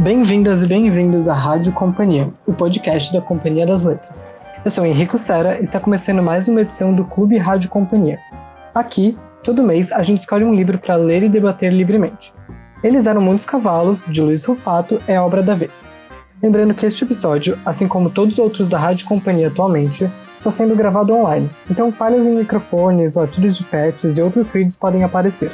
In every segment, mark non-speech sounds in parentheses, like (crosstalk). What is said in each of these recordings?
Bem-vindas e bem-vindos à Rádio Companhia, o podcast da Companhia das Letras. Eu sou Henrico Sera e está começando mais uma edição do Clube Rádio Companhia. Aqui, todo mês, a gente escolhe um livro para ler e debater livremente. Eles eram muitos cavalos, de Luiz Rufato, é obra da vez. Lembrando que este episódio, assim como todos os outros da Rádio Companhia atualmente, está sendo gravado online, então falhas em microfones, latidos de pets e outros ruídos podem aparecer.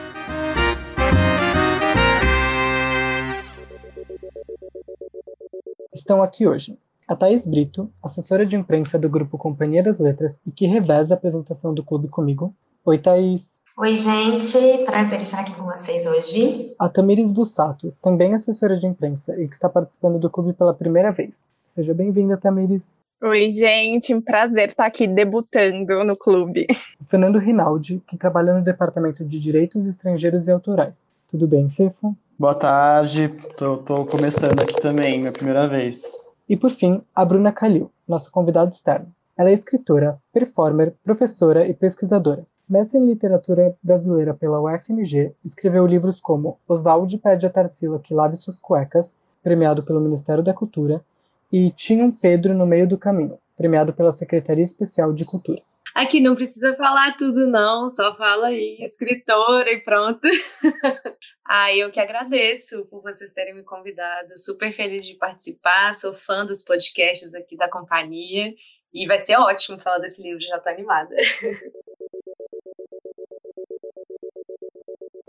Estão aqui hoje a Thaís Brito, assessora de imprensa do grupo Companhia das Letras e que reveza a apresentação do clube comigo. Oi, Thaís. Oi, gente. Prazer estar aqui com vocês hoje. A Tamires Bussato, também assessora de imprensa e que está participando do clube pela primeira vez. Seja bem-vinda, Tamires. Oi, gente. Um prazer estar aqui debutando no clube. O Fernando Rinaldi, que trabalha no Departamento de Direitos Estrangeiros e Autorais. Tudo bem, Fefo? Boa tarde. Tô começando aqui também, minha primeira vez. E por fim, a Bruna Calil, nossa convidada externa. Ela é escritora, performer, professora e pesquisadora. Mestre em literatura brasileira pela UFMG, escreveu livros como Oswald pede a Tarsila que lave suas cuecas, premiado pelo Ministério da Cultura, e Tinha um Pedro no meio do caminho, premiado pela Secretaria Especial de Cultura. Aqui não precisa falar tudo, não, só fala aí, escritora e pronto. (laughs) ah, eu que agradeço por vocês terem me convidado, super feliz de participar, sou fã dos podcasts aqui da companhia e vai ser ótimo falar desse livro, já tô animada.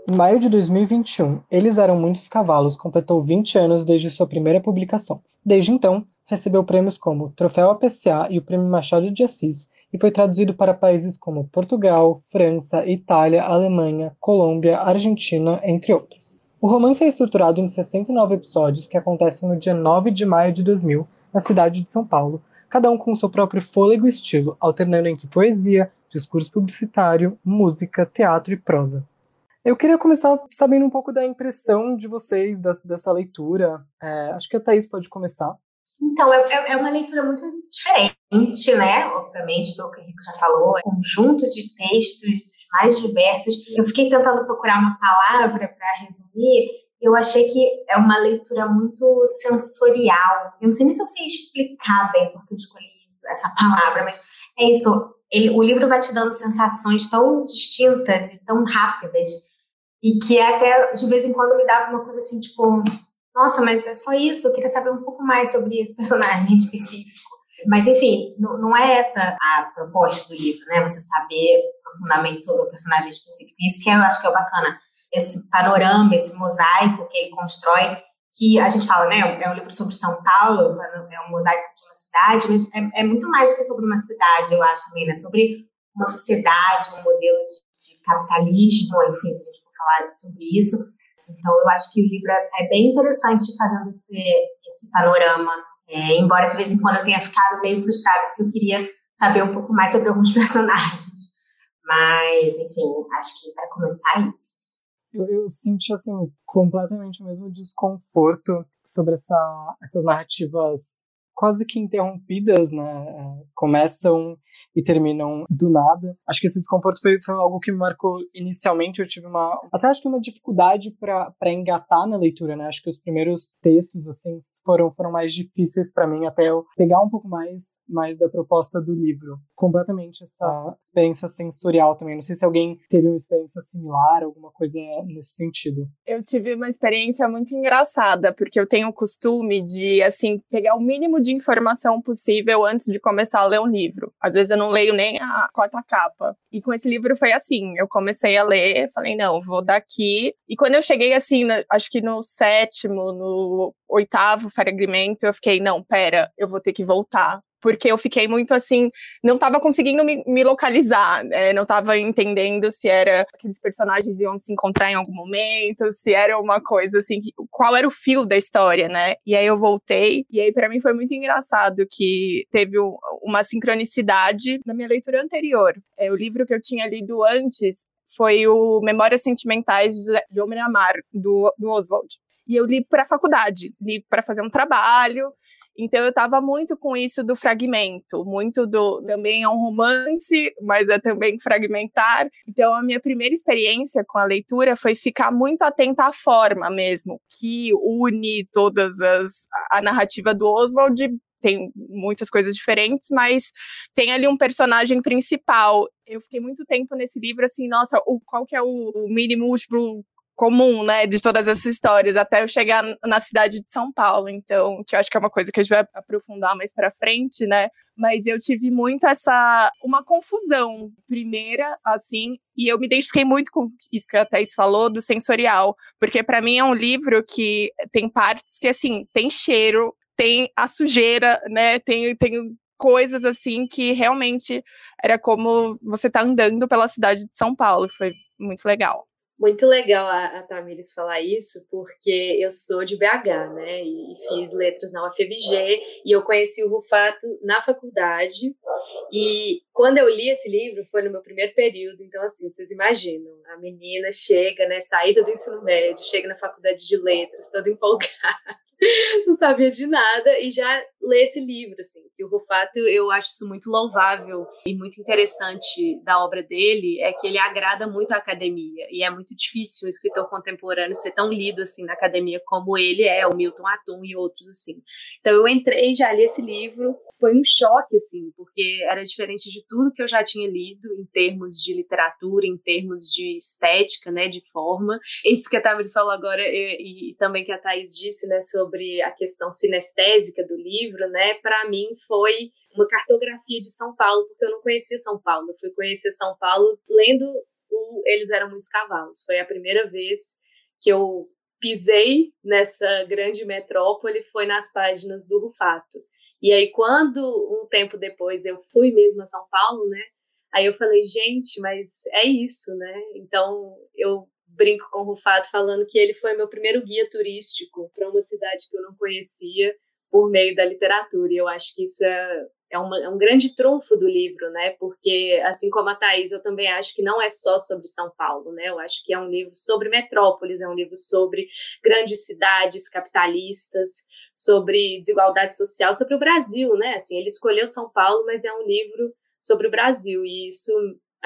Em (laughs) maio de 2021, Eles Eram Muitos Cavalos completou 20 anos desde sua primeira publicação. Desde então, recebeu prêmios como Troféu APCA e o Prêmio Machado de Assis e foi traduzido para países como Portugal, França, Itália, Alemanha, Colômbia, Argentina, entre outros. O romance é estruturado em 69 episódios que acontecem no dia 9 de maio de 2000, na cidade de São Paulo, cada um com seu próprio fôlego e estilo, alternando entre poesia, discurso publicitário, música, teatro e prosa. Eu queria começar sabendo um pouco da impressão de vocês dessa leitura. É, acho que a Thaís pode começar. Então, é, é, é uma leitura muito diferente, né? Obviamente, pelo que o Henrique já falou, é um conjunto de textos dos mais diversos. Eu fiquei tentando procurar uma palavra para resumir. Eu achei que é uma leitura muito sensorial. Eu não sei nem se eu sei explicar bem porque eu escolhi essa palavra, mas é isso. Ele, o livro vai te dando sensações tão distintas e tão rápidas e que até de vez em quando me dava uma coisa assim, tipo, nossa, mas é só isso, eu queria saber um pouco mais sobre esse personagem específico. Mas, enfim, não, é essa a proposta do livro, né? Você saber profundamente sobre o personagem específico. Isso que eu acho que é bacana. Esse panorama, esse mosaico que ele constrói, que a gente fala, né? É um livro sobre São Paulo, é um mosaico de uma cidade, mas é, é muito mais do que sobre uma cidade, eu acho também, né? Sobre uma sociedade, um modelo de, de capitalismo, enfim, se a gente falar sobre isso. Então, eu acho que o livro é, é bem interessante fazendo esse, esse panorama, é, embora de vez em quando eu tenha ficado meio frustrada, porque eu queria saber um pouco mais sobre alguns (laughs) personagens. Mas, enfim, acho que para começar é isso. Eu, eu senti, assim, completamente o mesmo desconforto sobre essa, essas narrativas quase que interrompidas, né? Começam e terminam do nada. Acho que esse desconforto foi, foi algo que me marcou inicialmente. Eu tive uma. Até acho que uma dificuldade para engatar na leitura, né? Acho que os primeiros textos, assim, foram, foram mais difíceis para mim até eu pegar um pouco mais, mais da proposta do livro. Completamente essa experiência sensorial também. Não sei se alguém teve uma experiência similar, alguma coisa nesse sentido. Eu tive uma experiência muito engraçada, porque eu tenho o costume de, assim, pegar o mínimo de informação possível antes de começar a ler um livro. Às vezes eu não leio nem a quarta capa. E com esse livro foi assim, eu comecei a ler, falei, não, vou daqui. E quando eu cheguei, assim, acho que no sétimo, no oitavo fragmento, eu fiquei, não, pera, eu vou ter que voltar. Porque eu fiquei muito assim, não estava conseguindo me, me localizar, é, não estava entendendo se era aqueles personagens iam se encontrar em algum momento, se era uma coisa assim, qual era o fio da história, né? E aí eu voltei, e aí para mim foi muito engraçado que teve uma sincronicidade na minha leitura anterior. É, o livro que eu tinha lido antes foi o Memórias Sentimentais de Homem Amar, do, do Oswald. E eu li para a faculdade, li para fazer um trabalho. Então eu estava muito com isso do fragmento, muito do também é um romance, mas é também fragmentar. Então a minha primeira experiência com a leitura foi ficar muito atenta à forma mesmo, que une todas as a narrativa do Oswald tem muitas coisas diferentes, mas tem ali um personagem principal. Eu fiquei muito tempo nesse livro assim, nossa, o, qual que é o, mínimo múltiplo comum, né, de todas essas histórias, até eu chegar na cidade de São Paulo, então, que eu acho que é uma coisa que a gente vai aprofundar mais para frente, né, mas eu tive muito essa, uma confusão, primeira, assim, e eu me identifiquei muito com isso que a Thais falou, do sensorial, porque para mim é um livro que tem partes que, assim, tem cheiro, tem a sujeira, né, tem, tem coisas, assim, que realmente era como você tá andando pela cidade de São Paulo, foi muito legal. Muito legal a, a Tamires falar isso, porque eu sou de BH, né? E fiz letras na UFMG e eu conheci o Rufato na faculdade. E quando eu li esse livro foi no meu primeiro período, então assim, vocês imaginam, a menina chega, né, saída do ensino médio, chega na faculdade de letras, toda empolgada (laughs) não sabia de nada e já lê esse livro, assim. E o Rufato, eu acho isso muito louvável e muito interessante da obra dele, é que ele agrada muito a academia e é muito difícil um escritor contemporâneo ser tão lido, assim, na academia como ele é, o Milton Atum e outros, assim. Então eu entrei, já li esse livro, foi um choque, assim, porque era diferente de tudo que eu já tinha lido em termos de literatura, em termos de estética, né, de forma. Isso que a Tavares falou agora e, e também que a Thais disse, né, sobre a questão sinestésica do livro, né, para mim foi uma cartografia de São Paulo, porque eu não conhecia São Paulo. Eu fui conhecer São Paulo lendo o Eles Eram Muitos Cavalos. Foi a primeira vez que eu pisei nessa grande metrópole, foi nas páginas do Rufato. E aí, quando um tempo depois eu fui mesmo a São Paulo, né? Aí eu falei, gente, mas é isso, né? Então eu brinco com o Rufato falando que ele foi meu primeiro guia turístico para uma cidade que eu não conhecia por meio da literatura. E eu acho que isso é, é, uma, é, um grande trunfo do livro, né? Porque, assim como a Thais, eu também acho que não é só sobre São Paulo, né? Eu acho que é um livro sobre metrópoles, é um livro sobre grandes cidades capitalistas, sobre desigualdade social, sobre o Brasil, né? Assim, ele escolheu São Paulo, mas é um livro sobre o Brasil, e isso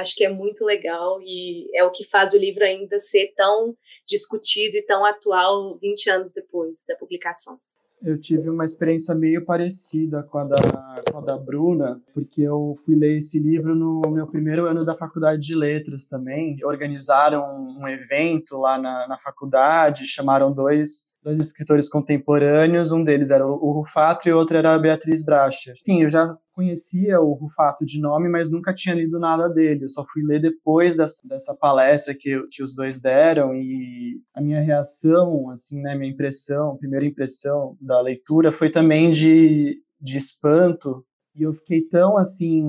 acho que é muito legal e é o que faz o livro ainda ser tão discutido e tão atual 20 anos depois da publicação. Eu tive uma experiência meio parecida com a, da, com a da Bruna, porque eu fui ler esse livro no meu primeiro ano da faculdade de letras também. Organizaram um evento lá na, na faculdade, chamaram dois dois escritores contemporâneos, um deles era o Rufato e outro era a Beatriz Bracher. Enfim, eu já conhecia o Rufato de nome, mas nunca tinha lido nada dele. Eu só fui ler depois dessa, dessa palestra que, que os dois deram e a minha reação, assim, né, minha impressão, primeira impressão da leitura foi também de, de espanto e eu fiquei tão assim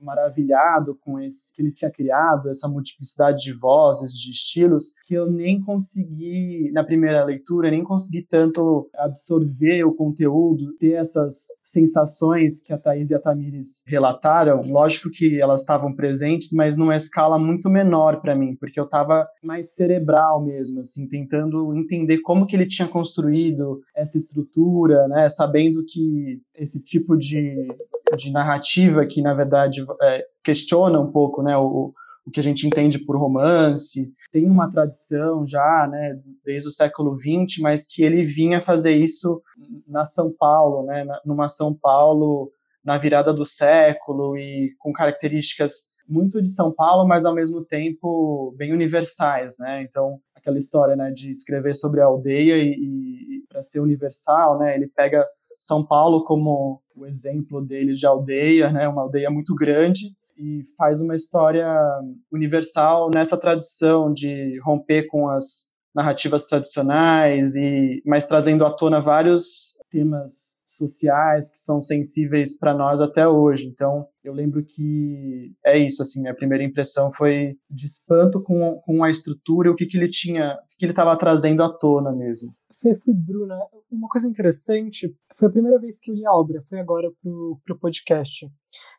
maravilhado com esse que ele tinha criado, essa multiplicidade de vozes, de estilos, que eu nem consegui na primeira leitura, nem consegui tanto absorver o conteúdo, ter essas sensações que a Thaís e a Tamires relataram, lógico que elas estavam presentes, mas numa escala muito menor para mim, porque eu estava mais cerebral mesmo, assim, tentando entender como que ele tinha construído essa estrutura, né, sabendo que esse tipo de, de narrativa que, na verdade, é, questiona um pouco, né, o, o que a gente entende por romance, tem uma tradição já, né, desde o século XX, mas que ele vinha fazer isso na São Paulo, né, numa São Paulo na virada do século e com características muito de São Paulo, mas ao mesmo tempo bem universais, né? Então aquela história, né, de escrever sobre a aldeia e, e para ser universal, né? Ele pega São Paulo como o exemplo dele de aldeia, né? Uma aldeia muito grande e faz uma história universal nessa tradição de romper com as narrativas tradicionais e mas trazendo à tona vários temas sociais que são sensíveis para nós até hoje. Então, eu lembro que é isso, assim, minha primeira impressão foi de espanto com, com a estrutura e o que, que ele tinha, o que, que ele estava trazendo à tona mesmo. Fê, fui Bruna. Uma coisa interessante, foi a primeira vez que eu li a obra, foi agora pro, pro podcast.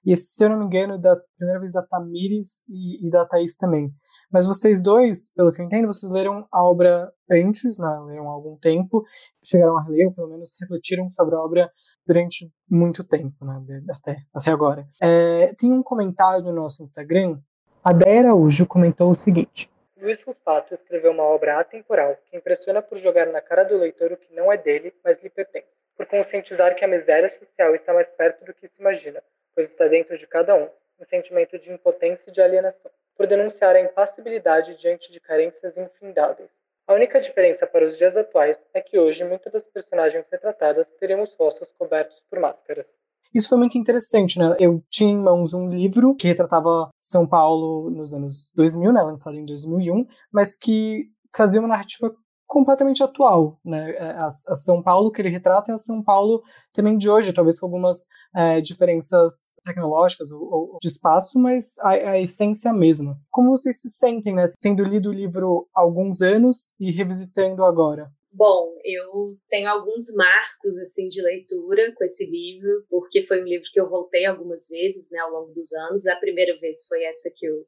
E se eu não me engano, da primeira vez da Tamires e, e da Thaís também. Mas vocês dois, pelo que eu entendo, vocês leram a obra antes, né? leram há algum tempo, chegaram a ler, ou pelo menos refletiram sobre a obra durante muito tempo, né? até, até agora. É, tem um comentário no nosso Instagram, a Déia Araújo comentou o seguinte. Luiz Rufato escreveu uma obra atemporal que impressiona por jogar na cara do leitor o que não é dele, mas lhe pertence, por conscientizar que a miséria social está mais perto do que se imagina, pois está dentro de cada um, um sentimento de impotência e de alienação por denunciar a impassibilidade diante de carências infindáveis. A única diferença para os dias atuais é que hoje muitas das personagens retratadas teriam os rostos cobertos por máscaras. Isso foi muito interessante, né? Eu tinha em mãos um livro que retratava São Paulo nos anos 2000, né? Lançado em 2001, mas que trazia uma narrativa completamente atual, né? É, a, a, São Paulo que ele retrata é a São Paulo também de hoje, talvez com algumas é, diferenças tecnológicas ou, ou, de espaço, mas a, a essência é a mesma. Como vocês se sentem, né? Tendo lido o livro há alguns anos e revisitando agora? Bom, eu tenho alguns marcos assim de leitura com esse livro, porque foi um livro que eu voltei algumas vezes, né, ao longo dos anos. A primeira vez foi essa que eu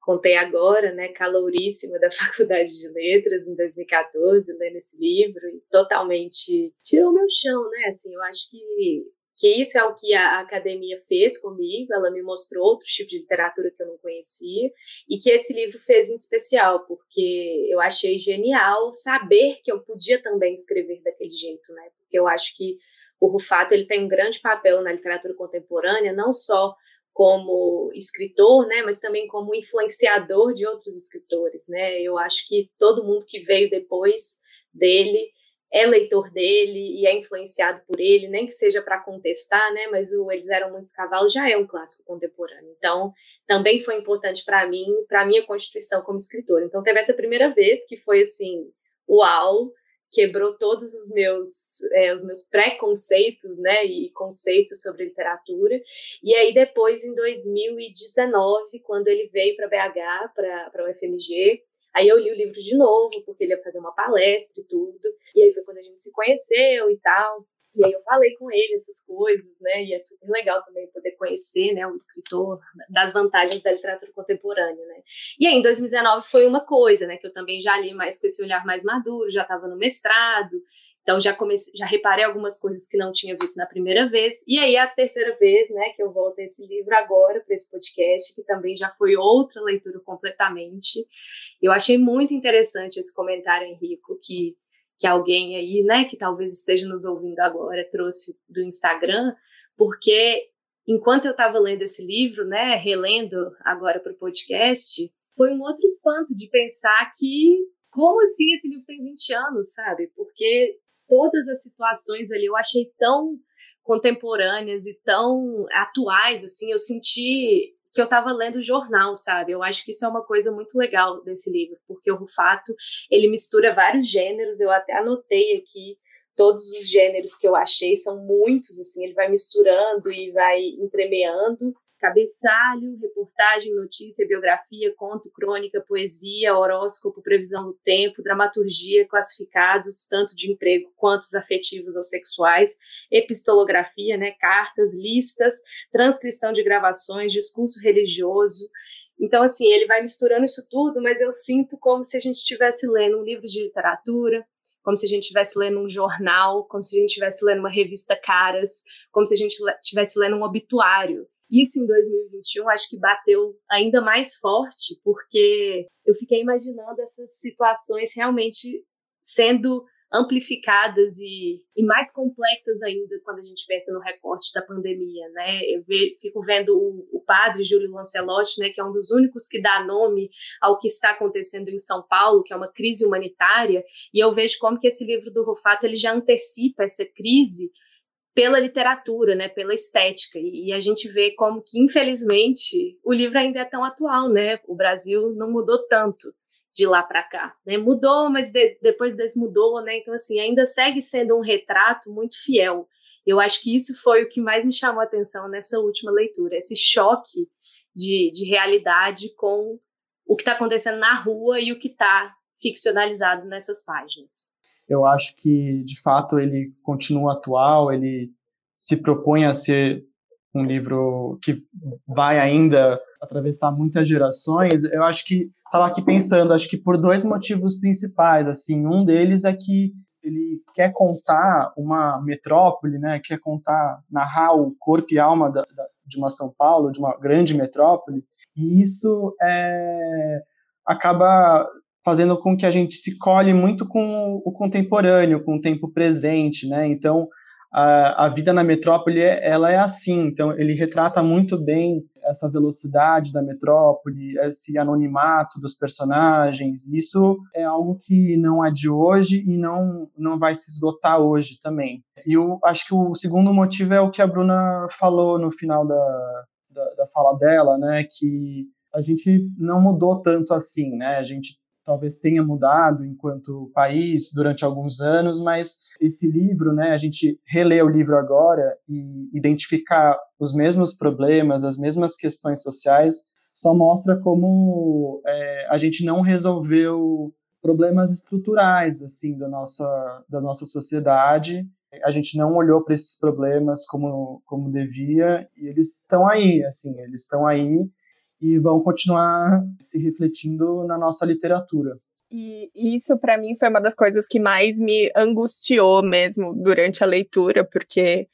contei agora, né, calouríssima da (laughs) Faculdade de Letras em 2014, lendo esse livro e totalmente tirou meu chão, né? Assim, eu acho que que isso é o que a academia fez comigo, ela me mostrou outro tipo de literatura que eu não conhecia, e que esse livro fez em especial, porque eu achei genial saber que eu podia também escrever daquele jeito, né? Porque eu acho que o Rufato ele tem um grande papel na literatura contemporânea, não só como escritor, né, mas também como influenciador de outros escritores, né? Eu acho que todo mundo que veio depois dele é leitor dele e é influenciado por ele, nem que seja para contestar, né? Mas o Eles Eram Muitos Cavalos já é um clássico contemporâneo. Então, também foi importante para mim, para minha constituição como escritor. Então, teve essa primeira vez que foi assim, uau, quebrou todos os meus é, os meus preconceitos, né, e conceitos sobre literatura. E aí depois em 2019, quando ele veio para BH, para para o UFMG, aí eu li o livro de novo, porque ele ia fazer uma palestra e tudo. E aí foi quando a gente se conheceu e tal. E aí eu falei com ele essas coisas, né? E é super legal também poder conhecer, né, o escritor das vantagens da literatura contemporânea, né? E aí em 2019 foi uma coisa, né, que eu também já li mais com esse olhar mais maduro, já estava no mestrado, então já comecei, já reparei algumas coisas que não tinha visto na primeira vez. E aí a terceira vez, né, que eu volto a esse livro agora para esse podcast, que também já foi outra leitura completamente. Eu achei muito interessante esse comentário, Henrico, que que alguém aí, né, que talvez esteja nos ouvindo agora, trouxe do Instagram, porque enquanto eu estava lendo esse livro, né, relendo agora para o podcast, foi um outro espanto de pensar que, como assim esse livro tem 20 anos, sabe? Porque todas as situações ali eu achei tão contemporâneas e tão atuais, assim, eu senti que eu estava lendo jornal, sabe? Eu acho que isso é uma coisa muito legal desse livro, porque o Rufato, ele mistura vários gêneros, eu até anotei aqui todos os gêneros que eu achei, são muitos, assim, ele vai misturando e vai entremeando, cabeçalho, reportagem, notícia, biografia, conto, crônica, poesia, horóscopo, previsão do tempo, dramaturgia, classificados, tanto de emprego quanto os afetivos ou sexuais, epistolografia, né, cartas, listas, transcrição de gravações, discurso religioso. Então, assim, ele vai misturando isso tudo, mas eu sinto como se a gente estivesse lendo um livro de literatura, como se a gente estivesse lendo um jornal, como se a gente estivesse lendo uma revista Caras, como se a gente estivesse lendo um obituário. Isso em 2021 acho que bateu ainda mais forte, porque eu fiquei imaginando essas situações realmente sendo amplificadas e, e, mais complexas ainda quando a gente pensa no recorte da pandemia, né? Eu ve, fico vendo o, o, padre Júlio Lancelotti, né, que é um dos únicos que dá nome ao que está acontecendo em São Paulo, que é uma crise humanitária, e eu vejo como que esse livro do Rufato ele já antecipa essa crise pela literatura, né, pela estética. E, a gente vê como que, infelizmente, o livro ainda é tão atual, né? O Brasil não mudou tanto de lá para cá, né? Mudou, mas de, depois desmudou, né? Então, assim, ainda segue sendo um retrato muito fiel. Eu acho que isso foi o que mais me chamou a atenção nessa última leitura, esse choque de, de realidade com o que está acontecendo na rua e o que está ficcionalizado nessas páginas. Eu acho que, de fato, ele continua atual, ele se propõe a ser um livro que vai ainda atravessar muitas gerações. Eu acho que estava aqui pensando, acho que por dois motivos principais. Assim, um deles é que ele quer contar uma metrópole, né? Quer contar, narrar o corpo e alma da, da, de uma São Paulo, de uma grande metrópole. E isso é, acaba fazendo com que a gente se colhe muito com o contemporâneo, com o tempo presente, né? Então, a, a vida na metrópole, ela é assim. Então, ele retrata muito bem essa velocidade da metrópole, esse anonimato dos personagens. Isso é algo que não é de hoje e não, não vai se esgotar hoje também. E eu acho que o segundo motivo é o que a Bruna falou no final da, da, da fala dela, né? Que a gente não mudou tanto assim, né? A gente talvez tenha mudado enquanto país durante alguns anos, mas esse livro, né, a gente relê o livro agora e identificar os mesmos problemas, as mesmas questões sociais, só mostra como é, a gente não resolveu problemas estruturais assim da nossa da nossa sociedade. A gente não olhou para esses problemas como como devia e eles estão aí, assim, eles estão aí e vão continuar se refletindo na nossa literatura. E isso, para mim, foi uma das coisas que mais me angustiou mesmo durante a leitura, porque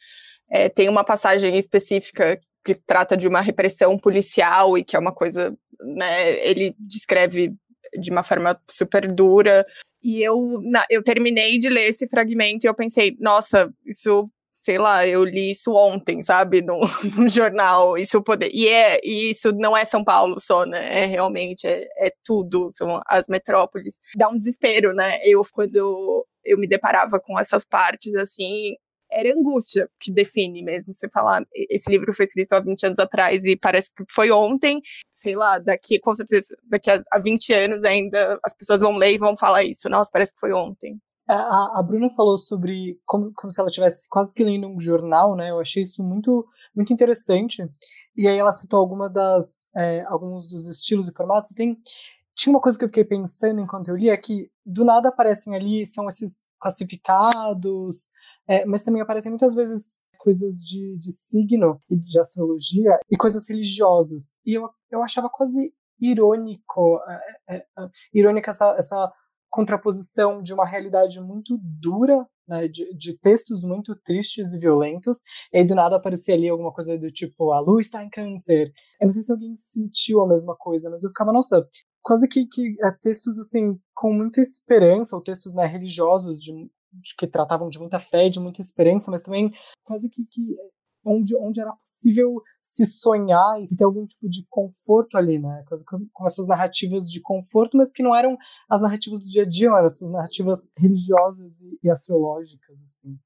é, tem uma passagem específica que trata de uma repressão policial e que é uma coisa, né, ele descreve de uma forma super dura. E eu, na, eu terminei de ler esse fragmento e eu pensei, nossa, isso sei lá, eu li isso ontem, sabe, no, (laughs) no jornal, isso poder, e é, e isso não é São Paulo só, né, é realmente, é, é tudo, são as metrópoles, dá um desespero, né, eu, quando eu me deparava com essas partes, assim, era angústia que define mesmo, você falar, esse livro foi escrito há 20 anos atrás e parece que foi ontem, sei lá, daqui, com certeza, daqui a, a 20 anos ainda as pessoas vão ler e vão falar isso, nossa, parece que foi ontem. A, a Bruna falou sobre como, como se ela estivesse quase que lendo um jornal, né? Eu achei isso muito, muito interessante. E aí ela citou algumas das, é, alguns dos estilos e formatos. E tem, tinha uma coisa que eu fiquei pensando enquanto eu li, é que do nada aparecem ali, são esses classificados, é, mas também aparecem muitas vezes coisas de, de signo e de astrologia e coisas religiosas. E eu, eu achava quase irônico, é, é, é irônica essa, essa contraposição de uma realidade muito dura, né, de, de, textos muito tristes e violentos, e aí do nada aparecia ali alguma coisa do tipo, a lua está em câncer. Eu não sei se alguém sentiu a mesma coisa, mas eu ficava, nossa, quase que, que é, textos assim, com muita esperança, ou textos né, religiosos de, de, que tratavam de muita fé, de muita esperança, mas também quase que, que onde, onde era possível se sonhar e ter algum tipo de conforto ali, né? Com, essas narrativas de conforto, mas que não eram as narrativas do dia a dia, eram essas narrativas religiosas e, astrológicas, assim.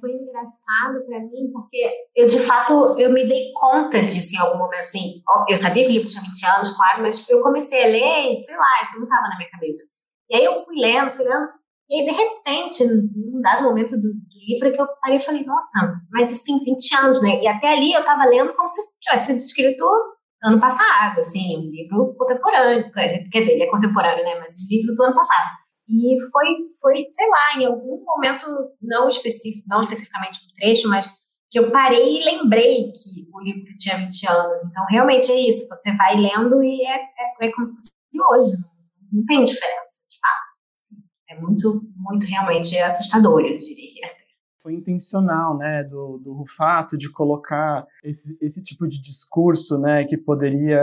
Foi engraçado para mim, porque eu, de fato, eu me dei conta disso em algum momento, assim, eu sabia que o livro tinha 20 anos, claro, mas eu comecei a ler e, sei lá, isso não estava na minha cabeça. E aí eu fui lendo, fui lendo, e aí, de repente, num dado momento do livro, que eu parei e falei, nossa, mas isso tem 20 anos, né? E até ali eu estava lendo como se tivesse sido escrito ano passado, assim, um livro contemporâneo. Quer dizer, ele é contemporâneo, né? Mas um livro do ano passado. E foi, foi, sei lá, em algum momento, não, específico, não especificamente no trecho, mas que eu parei e lembrei que o livro tinha 20 anos. Então, realmente é isso. Você vai lendo e é, é, é como se fosse hoje. Não, tem diferença. É muito, muito realmente assustador, eu diria. Foi intencional, né, do, do Rufato de colocar esse, esse tipo de discurso, né, que poderia,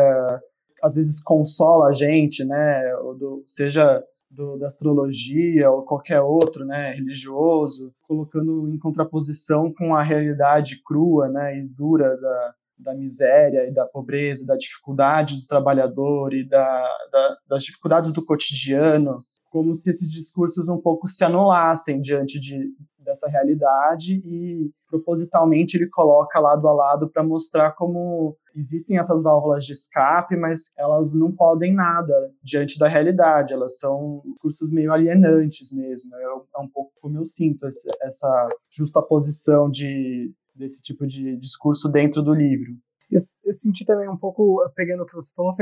às vezes, consola a gente, né, do, seja do, da astrologia ou qualquer outro, né, religioso, colocando em contraposição com a realidade crua, né, e dura da, da miséria e da pobreza, da dificuldade do trabalhador e da, da, das dificuldades do cotidiano, como se esses discursos um pouco se anulassem diante de, dessa realidade e propositalmente ele coloca lado a lado para mostrar como existem essas válvulas de escape, mas elas não podem nada diante da realidade, elas são discursos meio alienantes mesmo. É, é um pouco como eu sinto essa justaposição de, desse tipo de discurso dentro do livro. Eu, eu, senti também um pouco, pegando o que você falou,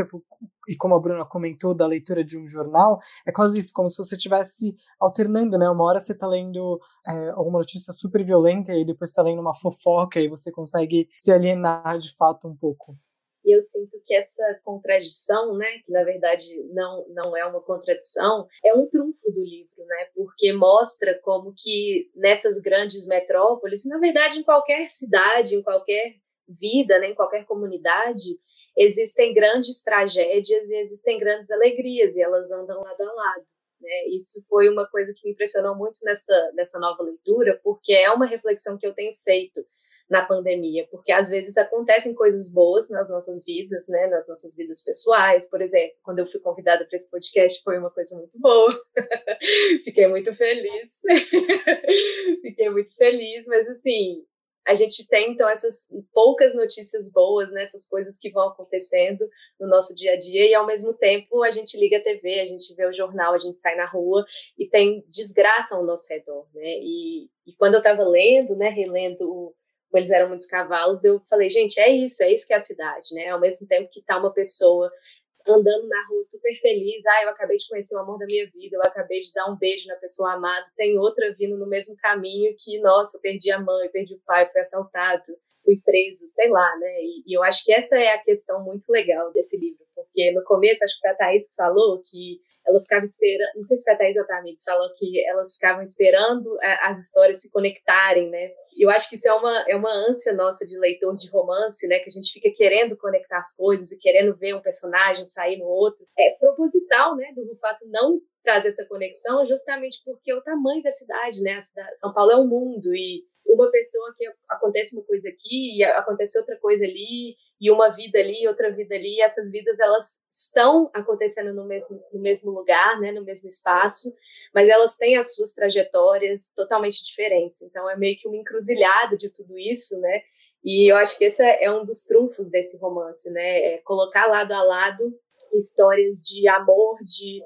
e como a Bruna comentou da leitura de um jornal, é quase isso, como se você estivesse alternando, né? Uma hora você está lendo é, alguma notícia super violenta e depois está lendo uma fofoca e você consegue se alienar de fato um pouco. E eu sinto que essa contradição, né, que na verdade não, não é uma contradição, é um trunfo do livro, né, porque mostra como que nessas grandes metrópoles, na verdade em qualquer cidade, em qualquer vida, né, em qualquer comunidade, existem grandes tragédias e existem grandes alegrias, e elas andam lado a lado. Né? Isso foi uma coisa que me impressionou muito nessa, nessa nova leitura, porque é uma reflexão que eu tenho feito na pandemia, porque às vezes acontecem coisas boas nas nossas vidas, né, nas nossas vidas pessoais, por exemplo, quando eu fui convidada para esse podcast foi uma coisa muito boa, (laughs) fiquei muito feliz, (laughs) fiquei muito feliz, mas assim, a gente tem então essas poucas notícias boas, né, essas coisas que vão acontecendo no nosso dia a dia e ao mesmo tempo a gente liga a TV, a gente vê o jornal, a gente sai na rua e tem desgraça ao nosso redor, né? E, e quando eu estava lendo, né, relendo o Eles Eram Muitos Cavalos, eu falei, gente, é isso, é isso que é a cidade, né? Ao mesmo tempo que tá uma pessoa andando na rua super feliz, ah, eu acabei de conhecer o amor da minha vida, eu acabei de dar um beijo na pessoa amada, tem outra vindo no mesmo caminho que, nossa, eu perdi a mãe, perdi o pai, fui assaltado, fui preso, sei lá, né? E, e eu acho que essa é a questão muito legal desse livro, porque no começo, acho que foi a Thaís que falou que ela ficava esperando, não sei se foi a Thais Otamides, falou que elas ficavam esperando é, as histórias se conectarem, né? Eu acho que isso é uma, é uma ânsia nossa de leitor de romance, né? Que a gente fica querendo conectar as coisas e querendo ver um personagem sair no outro. É proposital, né? Do fato não trazer essa conexão justamente porque é o tamanho da cidade, né? Cidade, São Paulo é um mundo e uma pessoa que acontece uma coisa aqui e acontece outra coisa ali e uma vida ali, outra vida ali, e essas vidas elas estão acontecendo no mesmo, no mesmo lugar, né, no mesmo espaço, mas elas têm as suas trajetórias totalmente diferentes. Então é meio que uma encruzilhada de tudo isso, né? E eu acho que esse é um dos trunfos desse romance, né? É colocar lado a lado histórias de amor, de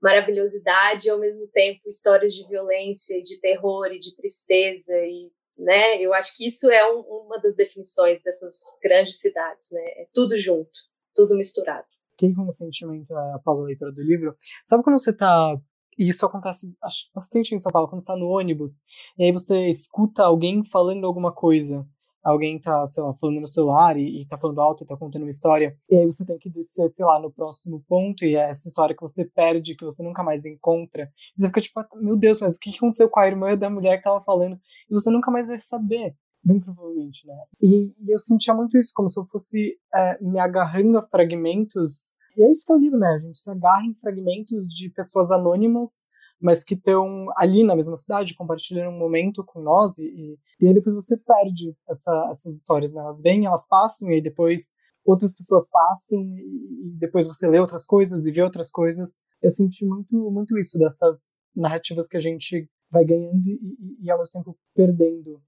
maravilhosidade, e ao mesmo tempo histórias de violência, de terror e de tristeza e né? Eu acho que isso é um, uma das definições dessas grandes cidades, né? É tudo junto, tudo misturado. Quem como sentimento é, após a leitura do livro, sabe quando você está e isso acontece acho, bastante em São Paulo, quando está no ônibus, e aí você escuta alguém falando alguma coisa alguém tá, sei lá, falando no celular e, e tá falando alto e tá contando uma história, e aí você tem que descer, sei lá, no próximo ponto, e é essa história que você perde, que você nunca mais encontra. E você fica tipo, meu Deus, mas o que aconteceu com a irmã da mulher que tava falando? E você nunca mais vai saber. Bem provavelmente, né? E, e eu sentia muito isso, como se eu fosse é, me agarrando a fragmentos. E é isso que é o livro, né? A gente se agarra em fragmentos de pessoas anônimas mas que estão ali na mesma cidade, compartilhando um momento com nós, e, e aí depois você perde essa, essas histórias, né? Elas vêm, elas passam, e aí depois outras pessoas passam, e, depois você lê outras coisas e vê outras coisas. Eu senti muito, muito isso, dessas narrativas que a gente vai ganhando e, e, e ao mesmo tempo perdendo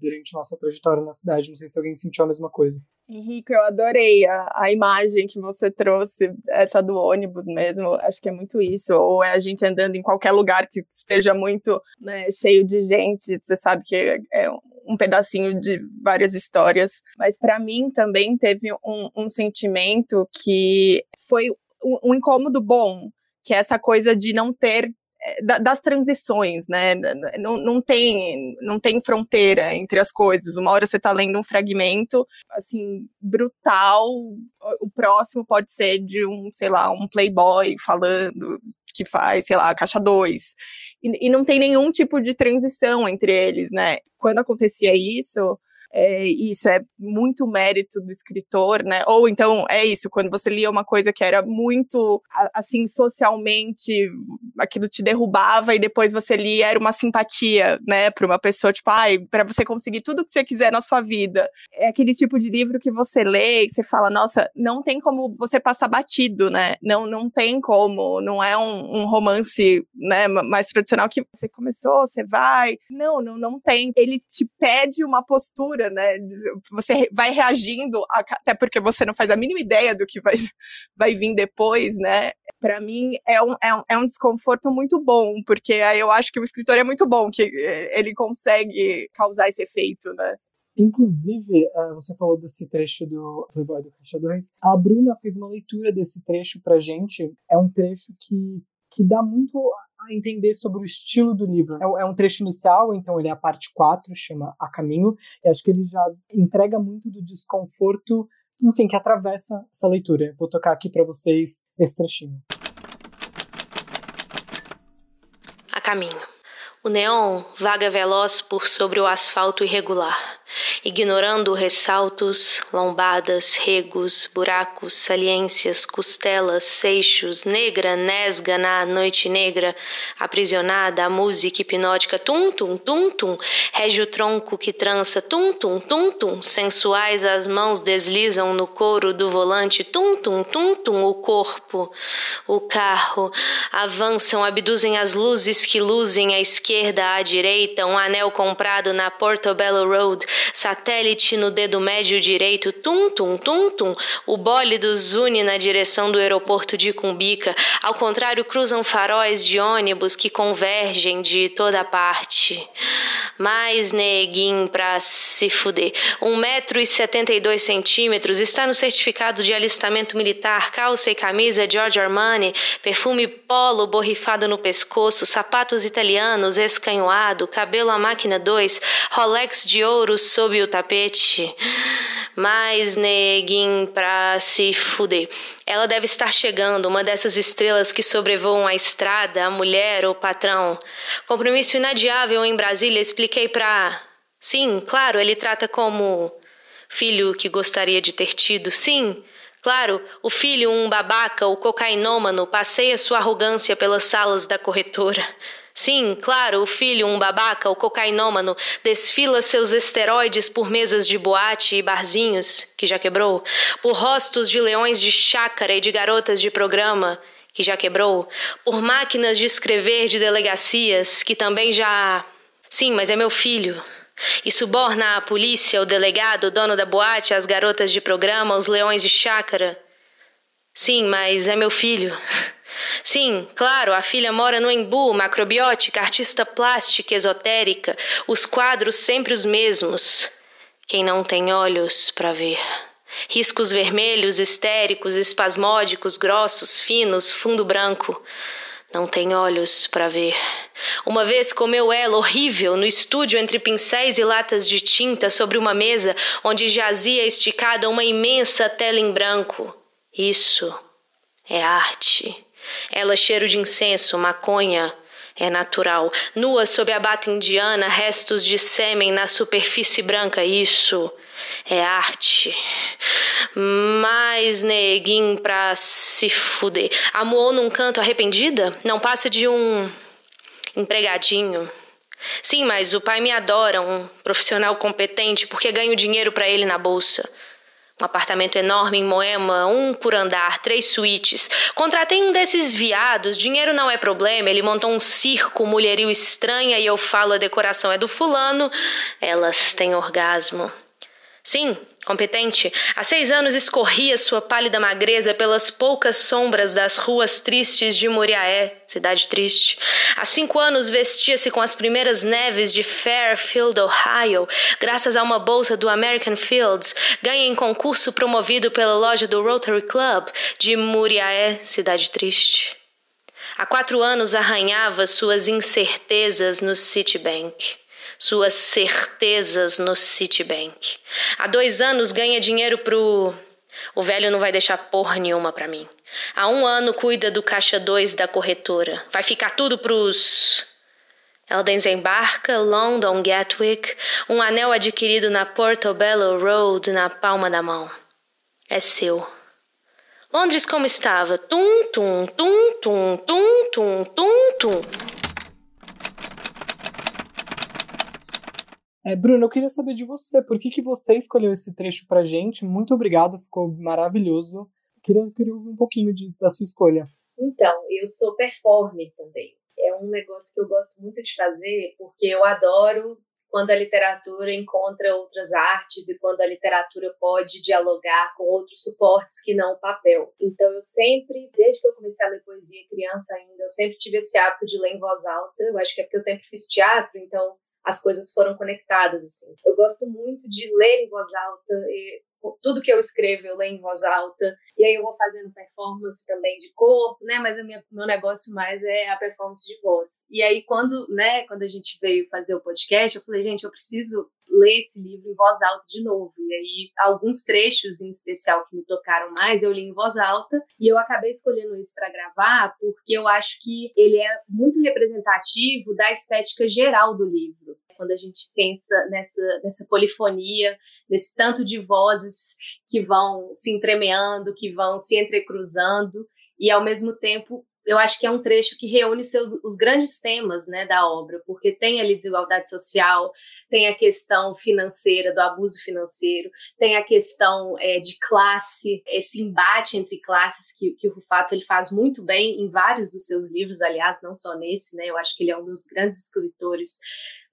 durante nossa trajetória na cidade. Não sei se alguém sentiu a mesma coisa. Henrique, eu adorei a, a imagem que você trouxe, essa do ônibus mesmo. Acho que é muito isso. Ou é a gente andando em qualquer lugar que esteja muito né, cheio de gente. Você sabe que é, um pedacinho de várias histórias. Mas para mim também teve um, um sentimento que foi um, um incômodo bom, que é essa coisa de não ter das transições, né? Não, não, tem, não tem fronteira entre as coisas. Uma hora você está lendo um fragmento, assim, brutal, o próximo pode ser de um, sei lá, um playboy falando que faz, sei lá, caixa 2. E, e não tem nenhum tipo de transição entre eles, né? Quando acontecia isso, é, isso é muito mérito do escritor, né? Ou então é isso, quando você lia uma coisa que era muito assim socialmente, aquilo te derrubava e depois você lia era uma simpatia, né, para uma pessoa, tipo, ai, para você conseguir tudo que você quiser na sua vida. É aquele tipo de livro que você lê e você fala, nossa, não tem como você passar batido, né? Não, não tem como, não é um, um romance, né, mais tradicional que você começou, você vai. Não, não, não tem. Ele te pede uma postura né? Você vai reagindo, até porque você não faz a mínima ideia do que vai, (laughs) vai vir depois, né? Para mim é um, é, um, é um desconforto muito bom, porque eu acho que o escritor é muito bom, que eh, ele consegue causar esse efeito, né? Inclusive, é, você falou desse trecho do Playboy do Caixa 2. A Bruna fez uma leitura desse trecho pra gente. É um trecho que, que dá muito a entender sobre o estilo do livro. É, é um trecho inicial, então ele é a parte 4, chama A Caminho, e acho que ele já entrega muito do desconforto, enfim, que atravessa essa leitura. Vou tocar aqui para vocês esse trechinho. A Caminho. O neon vaga veloz por sobre o asfalto irregular ignorando ressaltos, lombadas, regos, buracos, saliências, costelas, seixos, negra, nesga na noite negra, aprisionada, a música hipnótica, tum tum tum tum, rege o tronco que trança, tum tum tum tum, sensuais as mãos deslizam no couro do volante, tum tum tum tum, o corpo, o carro, avançam, abduzem as luzes que luzem à esquerda, à direita, um anel comprado na Portobello Road, satélite no dedo médio direito, tum tum tum tum, o bólido zune na direção do aeroporto de Cumbica, ao contrário cruzam faróis de ônibus que convergem de toda parte. Mais neguinho pra se fuder. Um metro e setenta e dois centímetros, está no certificado de alistamento militar, calça e camisa Giorgio Armani, perfume polo borrifado no pescoço, sapatos italianos, escanhoado, cabelo à máquina 2, Rolex de ouro sob o tapete. Mais neguinho pra se fuder. Ela deve estar chegando, uma dessas estrelas que sobrevoam a estrada, a mulher ou o patrão. Compromisso inadiável em Brasília, expliquei pra. Sim, claro, ele trata como. Filho que gostaria de ter tido, sim. Claro, o filho, um babaca, o cocainômano, passeia sua arrogância pelas salas da corretora. Sim, claro, o filho, um babaca, o cocainômano, desfila seus esteroides por mesas de boate e barzinhos, que já quebrou, por rostos de leões de chácara e de garotas de programa, que já quebrou, por máquinas de escrever de delegacias, que também já. Sim, mas é meu filho. E suborna a polícia, o delegado, o dono da boate, as garotas de programa, os leões de chácara. Sim, mas é meu filho. (laughs) Sim, claro, a filha mora no Embu, macrobiótica, artista plástica, esotérica, os quadros sempre os mesmos. Quem não tem olhos para ver. Riscos vermelhos, histéricos, espasmódicos, grossos, finos, fundo branco. Não tem olhos para ver. Uma vez comeu ela horrível no estúdio entre pincéis e latas de tinta sobre uma mesa onde jazia esticada uma imensa tela em branco. Isso é arte. Ela cheiro de incenso, maconha, é natural. Nua sob a bata indiana, restos de sêmen na superfície branca, isso é arte. Mais neguinho pra se fuder. Amuou num canto arrependida? Não passa de um empregadinho. Sim, mas o pai me adora, um profissional competente, porque ganho dinheiro para ele na bolsa. Um apartamento enorme em Moema, um por andar, três suítes. Contratei um desses viados, dinheiro não é problema. Ele montou um circo, mulherio estranha, e eu falo a decoração é do fulano. Elas têm orgasmo. Sim, competente. Há seis anos escorria sua pálida magreza pelas poucas sombras das ruas tristes de Moriaé, cidade triste. Há cinco anos vestia-se com as primeiras neves de Fairfield, Ohio, graças a uma bolsa do American Fields, ganha em concurso promovido pela loja do Rotary Club de Moriaé, cidade triste. Há quatro anos arranhava suas incertezas no Citibank suas certezas no Citibank. Há dois anos ganha dinheiro pro. O velho não vai deixar porra nenhuma para mim. Há um ano cuida do caixa 2 da corretora. Vai ficar tudo pros. Ela desembarca London Gatwick, um anel adquirido na Portobello Road na palma da mão. É seu. Londres como estava? Tum, tum, tum, tum, tum, tum, tum, tum. É, Bruno, eu queria saber de você, por que, que você escolheu esse trecho pra gente? Muito obrigado, ficou maravilhoso. Queria, queria ouvir um pouquinho de, da sua escolha. Então, eu sou performer também. É um negócio que eu gosto muito de fazer, porque eu adoro quando a literatura encontra outras artes e quando a literatura pode dialogar com outros suportes que não o papel. Então eu sempre, desde que eu comecei a ler poesia criança ainda, eu sempre tive esse hábito de ler em voz alta. Eu acho que é porque eu sempre fiz teatro, então as coisas foram conectadas, assim. Eu gosto muito de ler em voz alta, tudo que eu escrevo eu leio em voz alta, e aí eu vou fazendo performance também de corpo, né, mas o meu negócio mais é a performance de voz. E aí quando, né, quando a gente veio fazer o podcast, eu falei, gente, eu preciso ler esse livro em voz alta de novo. E aí, alguns trechos em especial que me tocaram mais, eu li em voz alta. E eu acabei escolhendo isso para gravar porque eu acho que ele é muito representativo da estética geral do livro quando a gente pensa nessa, nessa polifonia, nesse tanto de vozes que vão se entremeando, que vão se entrecruzando, e ao mesmo tempo eu acho que é um trecho que reúne seus, os grandes temas né, da obra, porque tem ali desigualdade social, tem a questão financeira, do abuso financeiro, tem a questão é, de classe, esse embate entre classes que, que o Rufato ele faz muito bem em vários dos seus livros, aliás, não só nesse, né, eu acho que ele é um dos grandes escritores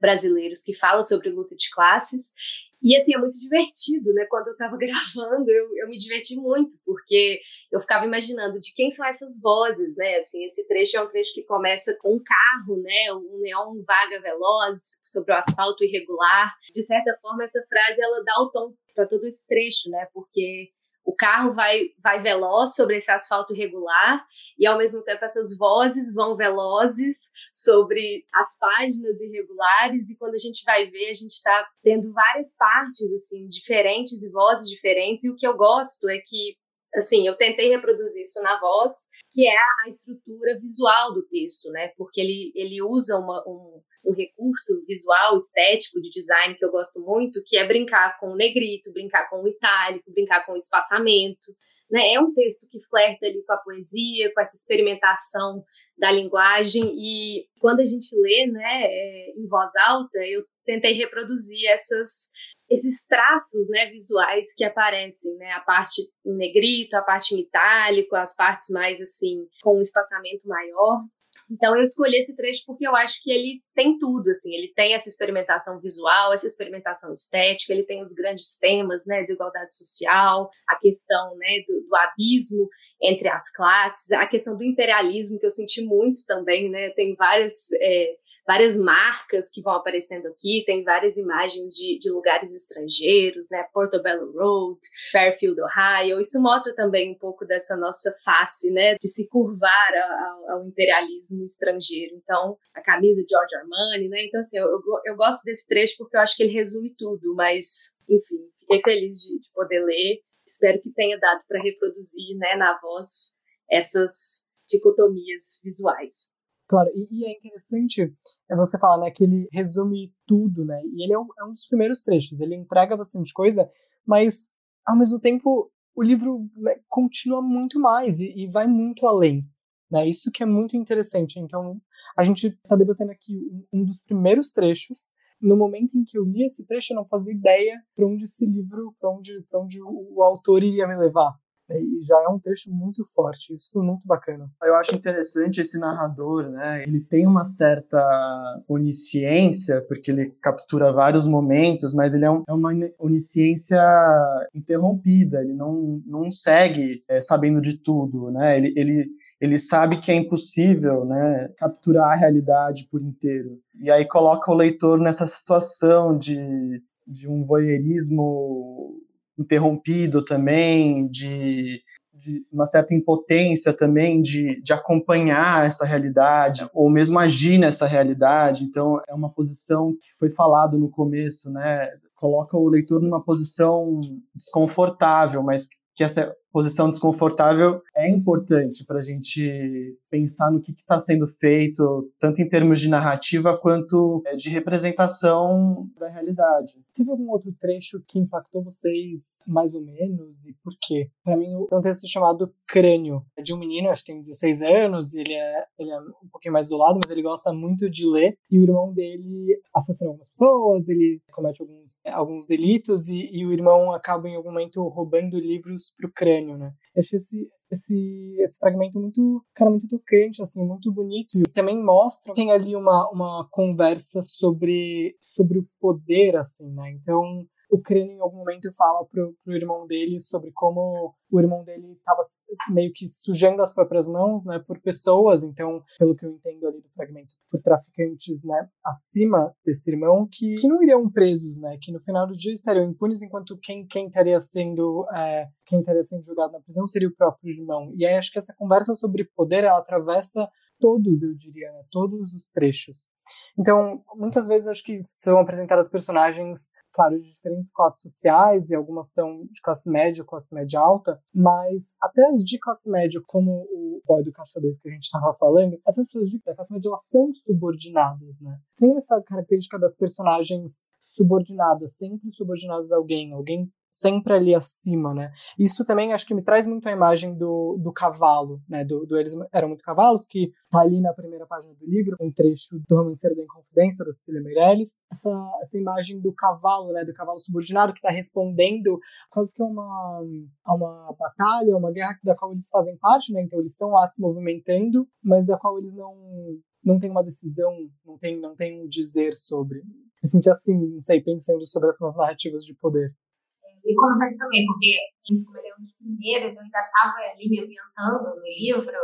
brasileiros que fala sobre luta de classes. E assim, é muito divertido, né? Quando eu estava (laughs) gravando, eu, eu me diverti muito, porque eu ficava imaginando de quem são essas vozes, né? Assim, esse trecho é um trecho que começa com um carro, né? Um neon vaga veloz sobre o asfalto irregular. De certa forma, essa frase ela dá o tom para todo esse trecho, né? Porque o carro vai, vai veloz sobre esse asfalto irregular e ao mesmo tempo essas vozes vão velozes sobre as páginas irregulares e quando a gente vai ver a gente está tendo várias partes assim diferentes e vozes diferentes e o que eu gosto é que assim eu tentei reproduzir isso na voz que é a estrutura visual do texto né? Porque ele ele usa uma, um um recurso visual, estético, de design que eu gosto muito, que é brincar com o negrito, brincar com o itálico, brincar com o espaçamento. Né? É um texto que flerta ali com a poesia, com essa experimentação da linguagem, e quando a gente lê né, é, em voz alta, eu tentei reproduzir essas esses traços né, visuais que aparecem, né, a parte em negrito, a parte em itálico, as partes mais assim com um espaçamento maior. Então eu escolhi esse trecho porque eu acho que ele tem tudo, assim, ele tem essa experimentação visual, essa experimentação estética, ele tem os grandes temas, né, desigualdade social, a questão, né, do, do abismo entre as classes, a questão do imperialismo que eu senti muito também, né, tem várias é, várias marcas que vão aparecendo aqui, tem várias imagens de, de lugares estrangeiros, né? Portobello Road, Fairfield, Ohio. Isso mostra também um pouco dessa nossa face, né? De se curvar ao, ao imperialismo estrangeiro. Então, a camisa de George Armani, né? Então, assim, eu, eu, eu, gosto desse trecho porque eu acho que ele resume tudo, mas, enfim, fiquei feliz de, de poder ler. Espero que tenha dado para reproduzir, né, na voz, essas dicotomias visuais. Claro, e, e, é interessante é você falar, né, que ele resume tudo, né, e ele é um, é um dos primeiros trechos, ele entrega bastante coisa, mas, ao mesmo tempo, o livro né, continua muito mais e, e, vai muito além, né, isso que é muito interessante, então, a gente está debatendo aqui um, um, dos primeiros trechos, no momento em que eu li esse trecho, eu não fazia ideia para onde esse livro, para onde, onde o, o autor iria me levar, e já é um trecho muito forte, isso foi muito bacana. Eu acho interessante esse narrador, né? Ele tem uma certa onisciência, porque ele captura vários momentos, mas ele é, um, é uma onisciência interrompida, ele não, não segue é, sabendo de tudo, né? Ele, ele, ele sabe que é impossível né, capturar a realidade por inteiro. E aí coloca o leitor nessa situação de, de um voyeurismo interrompido também, de, de, uma certa impotência também de, de acompanhar essa realidade, ou mesmo agir nessa realidade. Então, é uma posição que foi falado no começo, né? Coloca o leitor numa posição desconfortável, mas que essa posição desconfortável é importante para a gente pensar no que está sendo feito, tanto em termos de narrativa quanto é, de representação da realidade. Teve algum outro trecho que impactou vocês mais ou menos e por quê? Para mim, é um texto chamado Crânio. É de um menino, acho que tem 16 anos, ele é, ele é um pouquinho mais isolado, mas ele gosta muito de ler. E o irmão dele assassina algumas pessoas, ele comete alguns, alguns delitos e, e o irmão acaba em algum momento roubando livros pro crânio né? Eu achei esse, esse, esse fragmento muito, cara, muito tocante, assim, muito bonito. E também mostra, tem ali uma, uma conversa sobre, sobre o poder, assim, né? Então, o Crane em algum momento fala pro, pro irmão dele sobre como o irmão dele estava meio que sujando as próprias mãos, né, por pessoas, então, pelo que eu entendo ali do fragmento, por traficantes, né, acima desse irmão, que, que não iriam presos, né, que no final do dia estariam impunes, enquanto quem, quem estaria sendo é, quem estaria sendo julgado na prisão seria o próprio irmão. E aí acho que essa conversa sobre poder, ela atravessa todos, eu diria, né, todos os trechos. Então, muitas vezes acho que são apresentadas personagens, claro, de diferentes classes sociais, e algumas são de classe média, classe média alta, mas até as de classe média, como o boy do Caixa 2 que a gente estava falando, até as pessoas de classe média elas são subordinadas, né? Tem essa característica das personagens subordinadas, sempre subordinadas a alguém, alguém sempre ali acima, né? Isso também acho que me traz muito a imagem do, do cavalo, né? Do, do Eles Eram Muito Cavalos, que tá ali na primeira página do livro, um trecho do Romanceiro da Inconfidência, da Cecília Meirelles. Essa, essa imagem do cavalo, né? Do cavalo subordinado que está respondendo quase que a uma, uma batalha, uma guerra da qual eles fazem parte, né? Então eles estão lá se movimentando, mas da qual eles não não tem uma decisão, não tem, não tem um dizer sobre. Me senti assim, não sei, pensando sobre essas narrativas de poder e acontece também, porque como ele é um dos primeiros, eu ainda estava ali me ambientando no livro,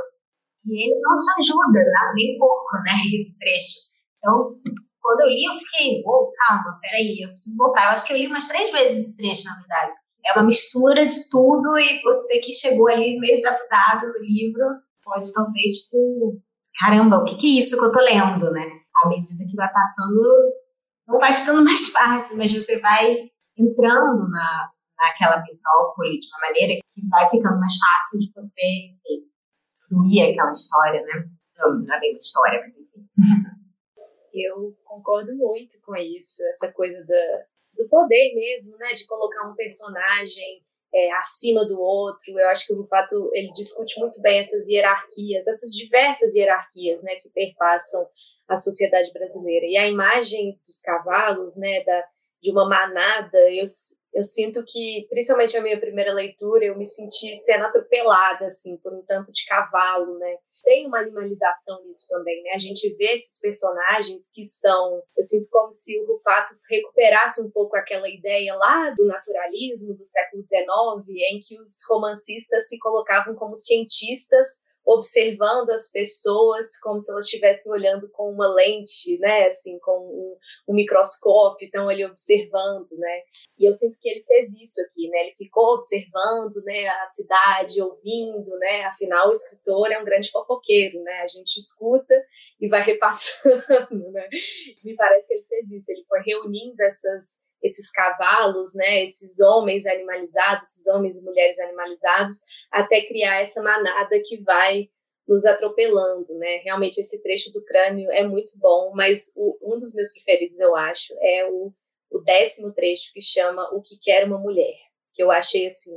e ele não te ajuda, né? nem um pouco, né, (laughs) esse trecho. Então, quando eu li, eu fiquei, uou, oh, calma, peraí, eu preciso voltar. Eu acho que eu li umas três vezes esse trecho, na verdade. É uma mistura de tudo, e você que chegou ali meio desavisado no livro, pode talvez, tipo, caramba, o que, que é isso que eu tô lendo, né? À medida que vai passando, não vai ficando (laughs) mais fácil, mas você vai entrando na, naquela metrópole de uma maneira que vai ficando mais fácil de você enfim, aquela história, né? Não, não é bem uma história, mas enfim. (laughs) Eu concordo muito com isso, essa coisa da, do poder mesmo, né? De colocar um personagem é, acima do outro. Eu acho que o fato ele discute muito bem essas hierarquias, essas diversas hierarquias, né, que perpassam a sociedade brasileira. E a imagem dos cavalos, né, da, de uma manada, eu, eu sinto que, principalmente a minha primeira leitura, eu me senti sendo atropelada, assim, por um tanto de cavalo, né? Tem uma animalização nisso também, né? A gente vê esses personagens que são, eu sinto como se o Rufato recuperasse um pouco aquela ideia lá do naturalismo do século XIX, em que os romancistas se colocavam como cientistas observando as pessoas como se elas estivessem olhando com uma lente, né, assim, com um, um microscópio, então ele observando, né, e eu sinto que ele fez isso aqui, né, ele ficou observando, né, a cidade, ouvindo, né, afinal o escritor é um grande fofoqueiro, né, a gente escuta e vai repassando, (laughs) né, me parece que ele fez isso, ele foi reunindo essas esses cavalos, né, esses homens animalizados, esses homens e mulheres animalizados, até criar essa manada que vai nos atropelando, né? Realmente esse trecho do crânio é muito bom, mas o, um dos meus preferidos, eu acho, é o, o décimo trecho que chama O que quer uma mulher, que eu achei assim,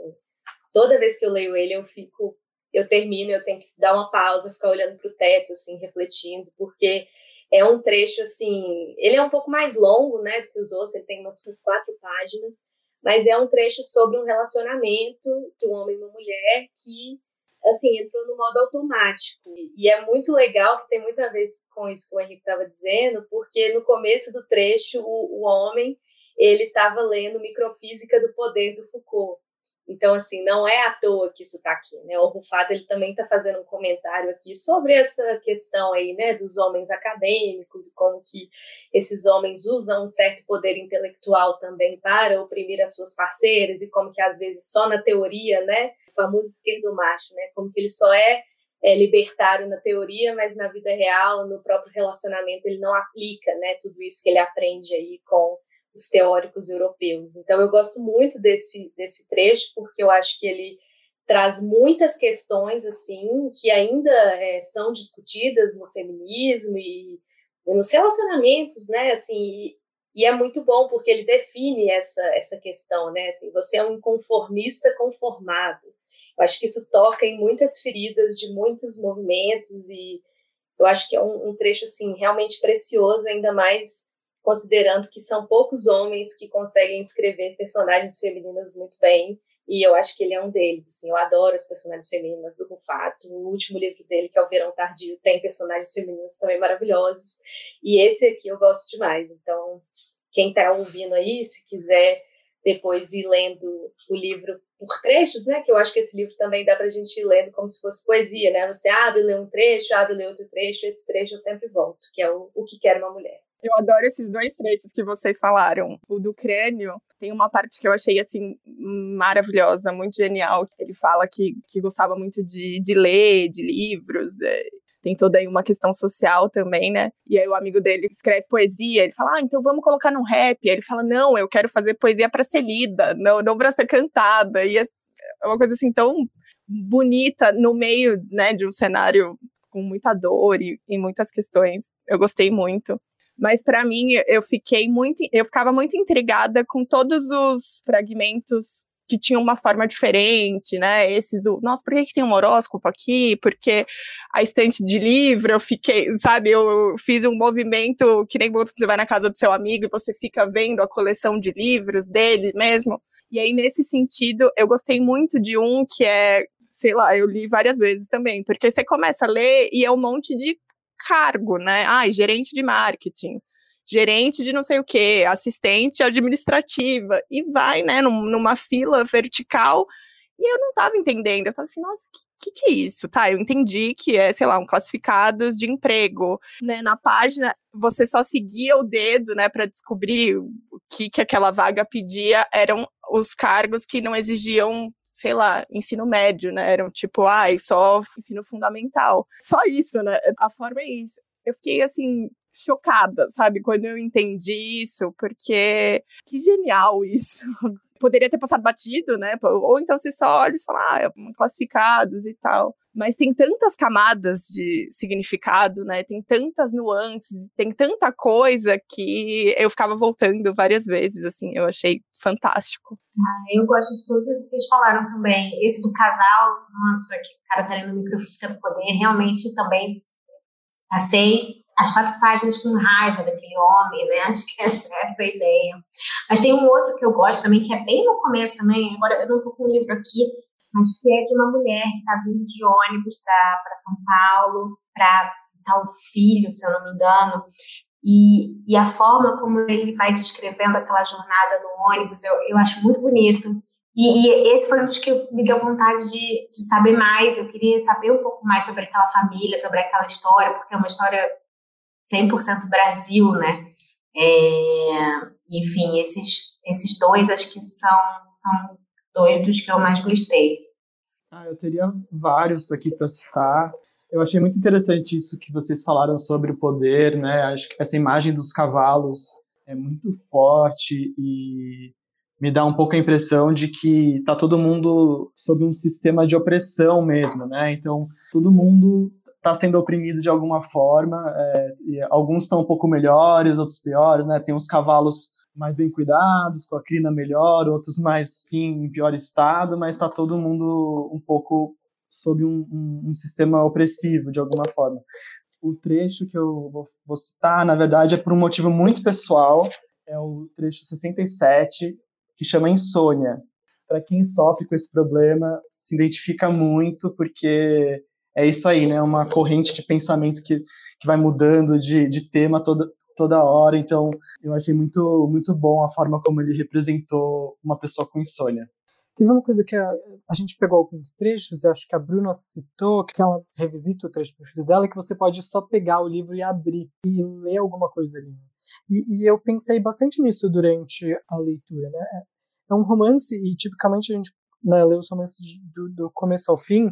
toda vez que eu leio ele eu fico, eu termino, eu tenho que dar uma pausa, ficar olhando para o teto, assim, refletindo, porque é um trecho assim, ele é um pouco mais longo, né, do que os outros, ele tem umas, umas quatro páginas, mas é um trecho sobre um relacionamento de um homem e uma mulher que assim entrou no modo automático. E é muito legal que tem muita vez com isso que o Henrique estava dizendo, porque no começo do trecho o, o homem ele estava lendo Microfísica do Poder do Foucault então, assim, não é à toa que isso está aqui, né? O Rufado, ele também está fazendo um comentário aqui sobre essa questão aí, né, dos homens acadêmicos e como que esses homens usam um certo poder intelectual também para oprimir as suas parceiras e como que às vezes só na teoria, né, o famoso esquerdo macho, né, como que ele só é, é libertário na teoria, mas na vida real, no próprio relacionamento, ele não aplica, né, tudo isso que ele aprende aí com os teóricos europeus. Então, eu gosto muito desse, desse trecho, porque eu acho que ele traz muitas questões, assim, que ainda é, são discutidas no feminismo e, e nos relacionamentos, né, assim, e, e, é muito bom porque ele define essa, essa questão, né, assim, você é um inconformista conformado. Eu acho que isso toca em muitas feridas de muitos movimentos e eu acho que é um, um trecho, assim, realmente precioso, ainda mais considerando que são poucos homens que conseguem escrever personagens femininas muito bem, e eu acho que ele é um deles, assim, eu adoro as personagens femininas do Rufato, o último livro dele, que é o Verão Tardio, tem personagens femininas também maravilhosos, e esse aqui eu gosto demais, então quem está ouvindo aí, se quiser depois ir lendo o livro por trechos, né? Que eu acho que esse livro também dá para a gente ir lendo como se fosse poesia, né? Você abre, lê um trecho, abre, lê outro trecho, esse trecho eu sempre volto, que é o, o que quer uma mulher. Eu adoro esses dois trechos que vocês falaram. O do crânio tem uma parte que eu achei assim maravilhosa, muito genial. Ele fala que, que gostava muito de, de ler, de livros. De... Né? Tem toda aí uma questão social também, né? E aí o amigo dele escreve poesia, ele fala: "Ah, então vamos colocar no rap". E ele fala: "Não, eu quero fazer poesia para ser lida, não, não para ser cantada". E é uma coisa assim tão bonita no meio, né, de um cenário com muita dor e, e muitas questões. Eu gostei muito. Mas para mim, eu fiquei muito, eu ficava muito intrigada com todos os fragmentos que tinham uma forma diferente, né? Esses do, nossa, por que, que tem um horóscopo aqui? Porque a estante de livro, eu fiquei, sabe, eu fiz um movimento que nem você vai na casa do seu amigo e você fica vendo a coleção de livros dele mesmo. E aí, nesse sentido, eu gostei muito de um que é, sei lá, eu li várias vezes também, porque você começa a ler e é um monte de cargo, né? Ai, gerente de marketing, gerente de não sei o que, assistente administrativa, e vai, né, num, numa fila vertical. E eu não tava entendendo. Eu tava assim, nossa, o que, que, que, é isso? Tá, eu entendi que é, sei lá, um classificados de emprego. Né? Na página, você só seguia o dedo, né, para descobrir o que, que aquela vaga pedia. Eram os cargos que não exigiam sei lá, ensino médio, né? Eram tipo, ai, só ensino fundamental. Só isso, né? A forma é isso. Eu fiquei assim, chocada, sabe, quando eu entendi isso, porque que genial isso. Poderia ter passado batido, né? Ou então você só olha e fala, ah, é classificados e tal. Mas tem tantas camadas de significado, né? Tem tantas nuances, tem tanta coisa que eu ficava voltando várias vezes, assim, eu achei fantástico. Ah, eu gosto de todos esses que vocês falaram também. Esse do casal, nossa, que o cara tá lendo microfísica do poder, realmente também passei as quatro páginas com raiva daquele homem, né? (laughs) Acho que essa, é essa a ideia. Mas tem um outro que eu gosto também, que é bem no começo também, agora eu não estou com o livro aqui, mas que é de uma mulher que está vindo de ônibus para São Paulo para visitar o filho, se eu não me engano. E, e a forma como ele vai descrevendo aquela jornada no ônibus, eu, eu acho muito bonito. E, e, esse foi um dos que me deu vontade de, de saber mais. Eu queria saber um pouco mais sobre aquela família, sobre aquela história, porque é uma história 100% Brasil, né? É, enfim, esses, esses dois acho que são, são dois dos que eu mais gostei. Ah, eu teria vários aqui para citar. Eu achei muito interessante isso que vocês falaram sobre o poder, né? Acho que essa imagem dos cavalos é muito forte e me dá um pouco a impressão de que tá todo mundo sob um sistema de opressão mesmo, né? Então, todo mundo está sendo oprimido de alguma forma. É, alguns estão um pouco melhores, outros piores, né? Tem uns cavalos mais bem cuidados, com a crina melhor, outros mais, sim, em pior estado, mas está todo mundo um pouco sob um, um, um, sistema opressivo, de alguma forma. O trecho que eu vou, vou citar, na verdade, é por um motivo muito pessoal, é o trecho 67, que chama Insônia. Para quem sofre com esse problema, se identifica muito, porque é isso aí, né? Uma corrente de pensamento que, que vai mudando de, de tema toda, toda hora. Então, eu achei muito, muito bom a forma como ele representou uma pessoa com insônia. Teve uma coisa que a, a gente pegou alguns trechos, acho que a Bruna citou, que ela revisita o trecho preferido dela, que você pode só pegar o livro e abrir e ler alguma coisa ali. E, e eu pensei bastante nisso durante a leitura, né? É, é um romance, e tipicamente a gente né, lê os romances do, do começo ao fim,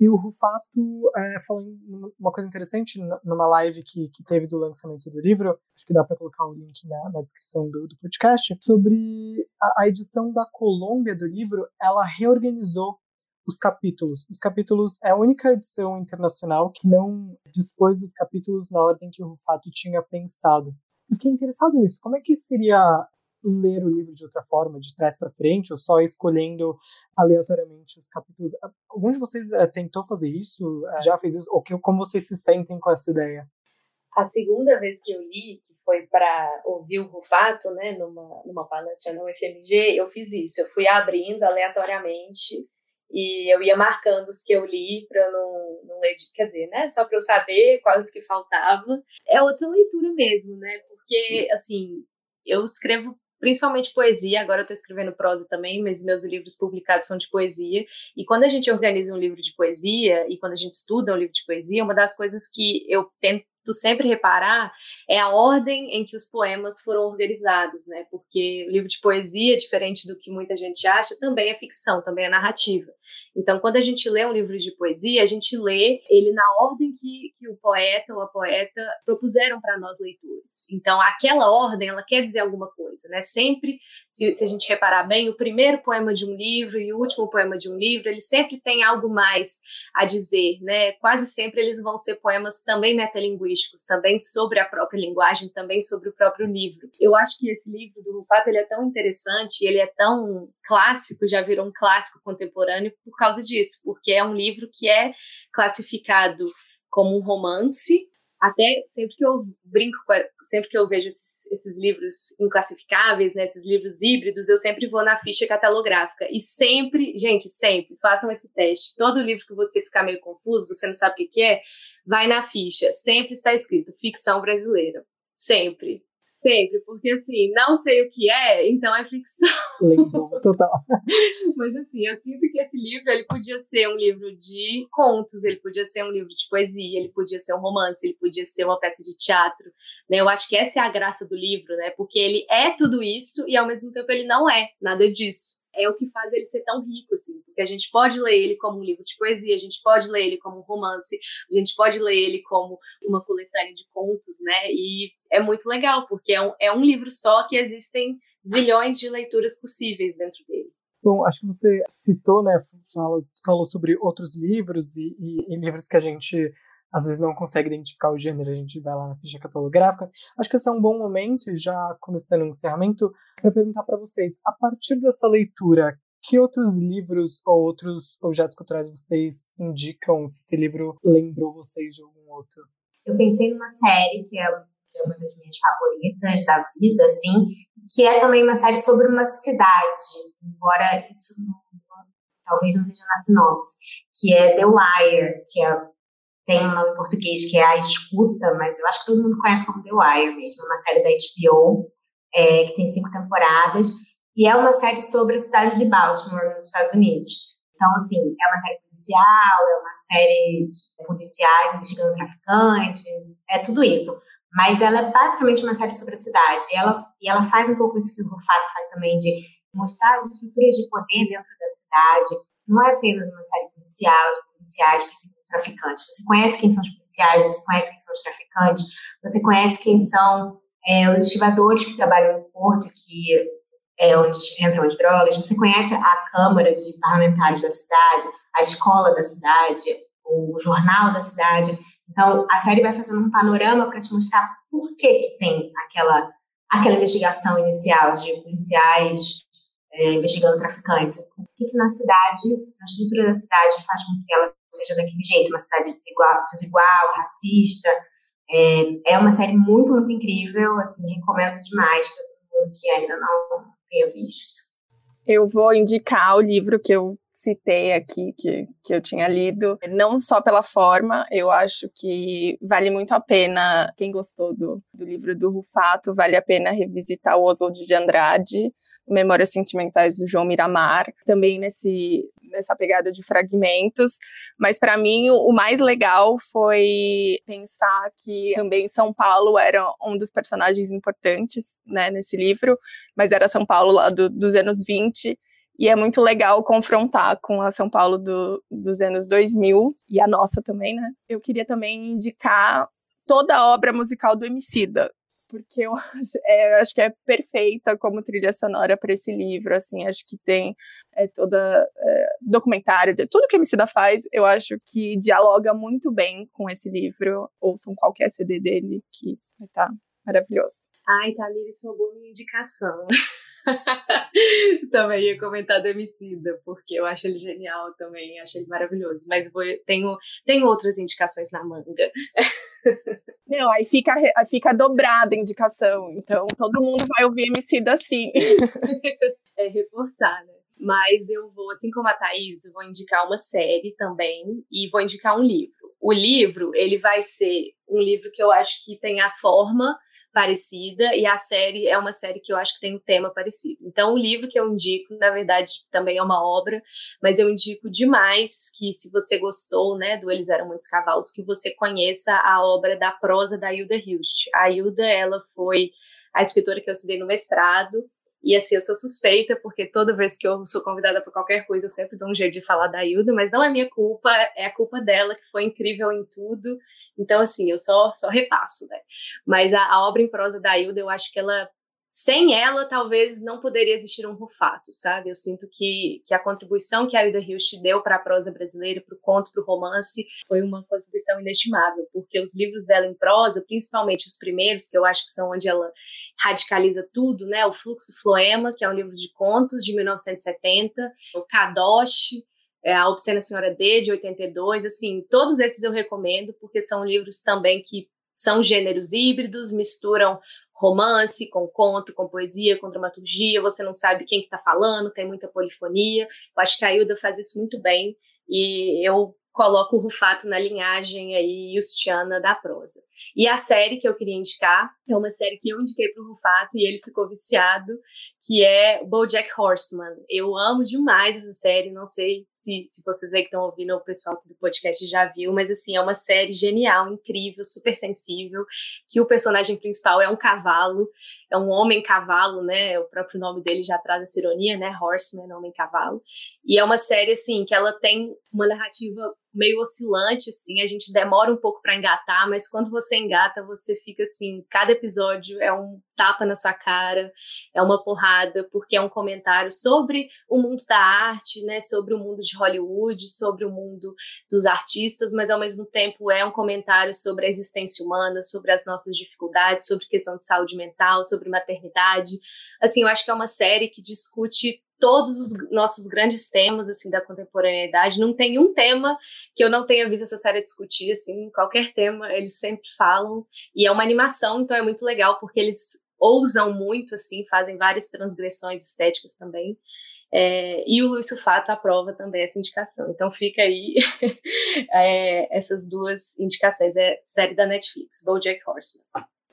e o Rufato é, falou uma coisa interessante numa live que, que teve do lançamento do livro, acho que dá para colocar o link na, na descrição do, do, podcast, sobre a, a edição da Colômbia do livro, ela reorganizou os capítulos. Os capítulos é a única edição internacional que não dispôs dos capítulos na ordem que o Rufato tinha pensado. Fiquei interessado nisso. Como é que seria ler o livro de outra forma, de trás para frente, ou só escolhendo aleatoriamente os capítulos. Algum de vocês uh, tentou fazer isso? Uh, já fez isso? Ou como vocês se sentem com essa ideia? A segunda vez que eu li, que foi para ouvir o Rufato, né, numa, numa palestra no FMG, eu fiz isso. Eu fui abrindo aleatoriamente e eu ia marcando os que eu li para não, não ler, quer dizer, né, só para eu saber quais que faltavam. É outra leitura mesmo, né, porque, assim, eu escrevo principalmente poesia. Agora eu estou escrevendo prosa também, mas meus livros publicados são de poesia. E quando a gente organiza um livro de poesia e quando a gente estuda um livro de poesia, uma das coisas que eu tento sempre reparar é a ordem em que os poemas foram organizados, né? Porque o livro de poesia, diferente do que muita gente acha, também é ficção, também é narrativa. Então, quando a gente lê um livro de poesia, a gente lê ele na ordem que, que o poeta ou a poeta propuseram para nós leitores. Então, aquela ordem, ela quer dizer alguma coisa, né? Sempre, se, se, a gente reparar bem, o primeiro poema de um livro e o último poema de um livro, ele sempre tem algo mais a dizer, né? Quase sempre eles vão ser poemas também metalinguísticos, também sobre a própria linguagem, também sobre o próprio livro. Eu acho que esse livro do Rupato, ele é tão interessante, ele é tão clássico, já virou um clássico contemporâneo, por causa disso, porque é um livro que é classificado como um romance. Até sempre que eu brinco, sempre que eu vejo esses, esses livros inclassificáveis, né, esses livros híbridos, eu sempre vou na ficha catalográfica. E sempre, gente, sempre, façam esse teste. Todo livro que você ficar meio confuso, você não sabe o que, que é, vai na ficha. Sempre está escrito ficção brasileira. Sempre. Sempre, porque assim, não sei o que é, então é ficção. (laughs) Lembro, total. Mas assim, eu sinto que esse livro, ele podia ser um livro de contos, ele podia ser um livro de poesia, ele podia ser um romance, ele podia ser uma peça de teatro, né? Eu acho que essa é a graça do livro, né? Porque ele é tudo isso e ao mesmo tempo ele não é nada disso é o que faz ele ser tão rico, assim, porque a gente pode ler ele como um livro de poesia, a gente pode ler ele como um romance, a gente pode ler ele como uma coletânea de contos, né? E é muito legal, porque é um, é um livro só que existem zilhões de leituras possíveis dentro dele. Bom, acho que você citou, né, falou, falou sobre outros livros e, e, e livros que a gente às vezes não consegue identificar o gênero, a gente vai lá na ficha catalográfica. Acho que esse é um bom momento, já começando o encerramento, para perguntar para vocês, a partir dessa leitura, que outros livros ou outros objetos culturais vocês indicam se esse livro lembrou vocês de algum outro? Eu pensei numa série que é, é uma das minhas favoritas da vida, assim, que é também uma série sobre uma cidade, embora isso não, talvez não esteja na sinopse, que é The Wire, que é tem um nome em português que é A Escuta, mas eu acho que todo mundo conhece como The Wire mesmo, uma série da HBO, é, que tem cinco temporadas, e é uma série sobre a cidade de Baltimore, nos Estados Unidos. Então, assim, é uma série policial, é uma série de policiais investigando traficantes, é tudo isso. Mas ela é basicamente uma série sobre a cidade. E ela, e ela faz um pouco isso que o Rufato faz também, de mostrar as estruturas de poder dentro da cidade. Não é apenas uma série policial, de policiais perseguindo traficantes. Você conhece quem são os policiais, você conhece quem são os traficantes, você conhece quem são é, os estivadores que trabalham no porto, que é onde entram as drogas, você conhece a Câmara de Parlamentares da cidade, a escola da cidade, o jornal da cidade. Então, a série vai fazendo um panorama para te mostrar por que, que tem aquela, aquela investigação inicial de policiais é, investigando traficantes. O que, que, na cidade, na estrutura da cidade, faz com que ela seja daquele jeito? Uma cidade desigual, desigual racista. É, é uma série muito, muito incrível. Assim, recomendo demais para todo mundo que ainda não tenha visto. Eu vou indicar o livro que eu citei aqui, que, que eu tinha lido, não só pela forma, eu acho que vale muito a pena, quem gostou do, do livro do Rufato, vale a pena revisitar o Oswald de Andrade, Memórias Sentimentais do João Miramar, também nesse nessa pegada de fragmentos, mas para mim o mais legal foi pensar que também São Paulo era um dos personagens importantes, né, nesse livro, mas era São Paulo lá do, dos anos 20, e é muito legal confrontar com a São Paulo do, dos anos 2000 e a nossa também, né? Eu queria também indicar toda a obra musical do Emicida, porque eu acho, (laughs) é, acho que é perfeita como trilha sonora para esse livro, assim, acho que tem é, toda é, documentário, tudo que a Emicida faz, eu acho que dialoga muito bem com esse livro, ouçam qualquer CD dele, que tá maravilhoso. Ai, Tamires roubou minha indicação. (laughs) também ia comentar do Emicida, porque eu acho ele genial também, acho ele maravilhoso. Mas vou, tenho, tenho outras indicações na manga. (laughs) Não, aí fica, fica dobrada a indicação. Então todo mundo vai ouvir Emicida assim. (laughs) é reforçar, né? Mas eu vou, assim como a Thaís, vou indicar uma série também e vou indicar um livro. O livro, ele vai ser um livro que eu acho que tem a forma parecida e a série é uma série que eu acho que tem um tema parecido. Então, o livro que eu indico, na verdade, também é uma obra, mas eu indico demais que, se você gostou, né, do Eles Eram Muitos Cavalos, que você conheça a obra da prosa da Hilda Hilst. A Hilda, ela foi a escritora que eu estudei no mestrado, e assim, eu sou suspeita, porque toda vez que eu sou convidada para qualquer coisa, eu sempre dou um jeito de falar da Hilda, mas não é minha culpa, é a culpa dela, que foi incrível em tudo. Então, assim, eu só, só repasso, né? Mas a, a obra em prosa da Hilda, eu acho que ela sem ela, talvez não poderia existir um Rufato, sabe? Eu sinto que, que a contribuição que a Hilda Hilst deu para a prosa brasileira, para o conto, para o romance, foi uma contribuição inestimável, porque os livros dela em prosa, principalmente os primeiros, que eu acho que são onde ela radicaliza tudo, né? O Fluxo Floema, que é um livro de contos de 1970, o Kadosh, é, a Obscena Senhora D, de 82, assim, todos esses eu recomendo, porque são livros também que são gêneros híbridos, misturam romance com conto, com poesia, com dramaturgia, você não sabe quem que está falando, tem muita polifonia. Eu acho que a Hilda faz isso muito bem e eu coloco o Rufato na linhagem aí Justiana da prosa. E a série que eu queria indicar é uma série que eu indiquei para o Rufato e ele ficou viciado, que é BoJack Horseman. Eu amo demais essa série, não sei se, se vocês aí que estão ouvindo, o pessoal do podcast já viu, mas assim, é uma série genial, incrível, super sensível, que o personagem principal é um cavalo, é um homem cavalo, né? O próprio nome dele já traz essa ironia, né? Horseman, homem cavalo. E é uma série assim que ela tem uma narrativa meio oscilante, assim, a gente demora um pouco para engatar, mas quando você engata, você fica assim, cada episódio é um tapa na sua cara, é uma porrada, porque é um comentário sobre o mundo da arte, né, sobre o mundo de Hollywood, sobre o mundo dos artistas, mas ao mesmo tempo é um comentário sobre a existência humana, sobre as nossas dificuldades, sobre questão de saúde mental, sobre maternidade. Assim, eu acho que é uma série que discute todos os nossos grandes temas assim da contemporaneidade. Não tem um tema que eu não tenha visto essa série discutir, assim, qualquer tema eles sempre falam. E é uma animação, então é muito legal porque eles ousam muito, assim, fazem várias transgressões estéticas também. É, e o Luiz Fato aprova também essa indicação. Então fica aí (laughs) é, essas duas indicações. É série da Netflix, BoJack Horseman.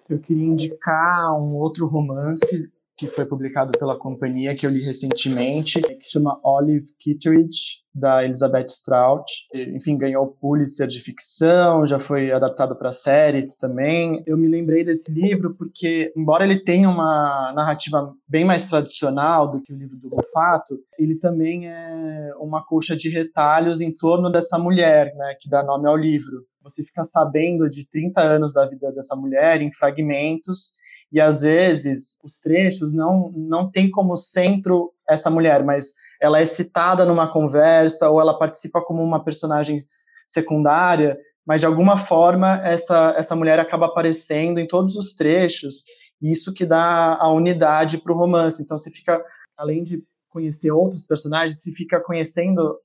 Eu queria indicar um outro romance que foi publicado pela companhia, que eu li recentemente, que chama Olive Kitteridge, da Elizabeth Strout. Enfim, ganhou o Pulitzer de ficção, já foi adaptado para série também. Eu me lembrei desse livro porque, embora ele tenha uma narrativa bem mais tradicional do que o livro do Rufato, ele também é uma colcha de retalhos em torno dessa mulher, né, que dá nome ao livro. Você fica sabendo de 30 anos da vida dessa mulher em fragmentos e às vezes os trechos não não tem como centro essa mulher, mas ela é citada numa conversa ou ela participa como uma personagem secundária, mas de alguma forma essa essa mulher acaba aparecendo em todos os trechos, e isso que dá a unidade para o romance. Então você fica além de conhecer outros personagens, se fica conhecendo